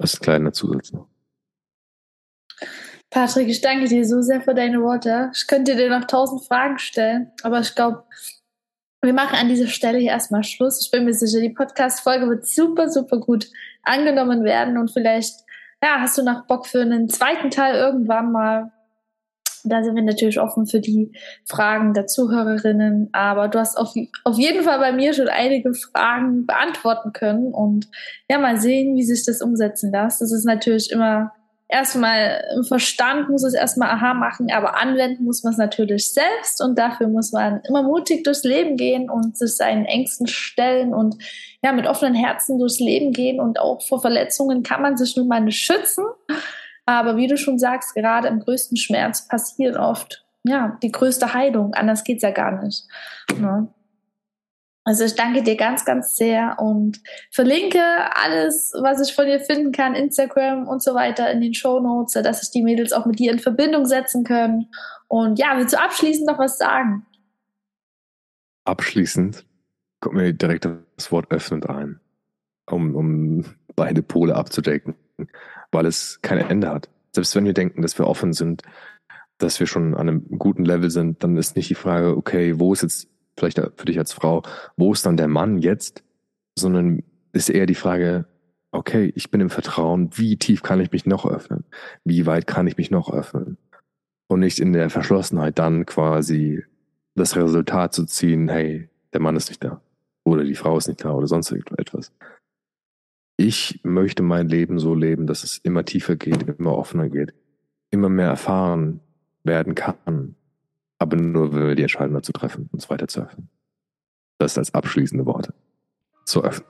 Ein kleiner Zusatz noch. Patrick, ich danke dir so sehr für deine Worte. Ich könnte dir noch tausend Fragen stellen, aber ich glaube, wir machen an dieser Stelle hier erstmal Schluss. Ich bin mir sicher, die Podcast-Folge wird super, super gut angenommen werden und vielleicht, ja, hast du noch Bock für einen zweiten Teil irgendwann mal da sind wir natürlich offen für die Fragen der Zuhörerinnen. Aber du hast auf, auf jeden Fall bei mir schon einige Fragen beantworten können. Und ja, mal sehen, wie sich das umsetzen lässt. Das ist natürlich immer erstmal im Verstand muss es erstmal aha machen, aber anwenden muss man es natürlich selbst. Und dafür muss man immer mutig durchs Leben gehen und sich seinen Ängsten stellen und ja, mit offenen Herzen durchs Leben gehen. Und auch vor Verletzungen kann man sich nun mal nicht schützen. Aber wie du schon sagst, gerade im größten Schmerz passiert oft ja, die größte Heilung. Anders geht es ja gar nicht. Ne? Also ich danke dir ganz, ganz sehr und verlinke alles, was ich von dir finden kann, Instagram und so weiter in den Show Notes, dass sich die Mädels auch mit dir in Verbindung setzen können. Und ja, willst du abschließend noch was sagen? Abschließend kommt mir direkt das Wort öffnend ein, um, um beide Pole abzudecken, weil es kein Ende hat. Selbst wenn wir denken, dass wir offen sind, dass wir schon an einem guten Level sind, dann ist nicht die Frage, okay, wo ist jetzt vielleicht für dich als Frau, wo ist dann der Mann jetzt? Sondern ist eher die Frage, okay, ich bin im Vertrauen, wie tief kann ich mich noch öffnen? Wie weit kann ich mich noch öffnen? Und nicht in der Verschlossenheit dann quasi das Resultat zu ziehen, hey, der Mann ist nicht da. Oder die Frau ist nicht da oder sonst irgendetwas. Ich möchte mein Leben so leben, dass es immer tiefer geht, immer offener geht, immer mehr erfahren werden kann, aber nur, wenn wir die Entscheidung dazu treffen, uns weiter zu öffnen. Das als abschließende Worte. Zu öffnen.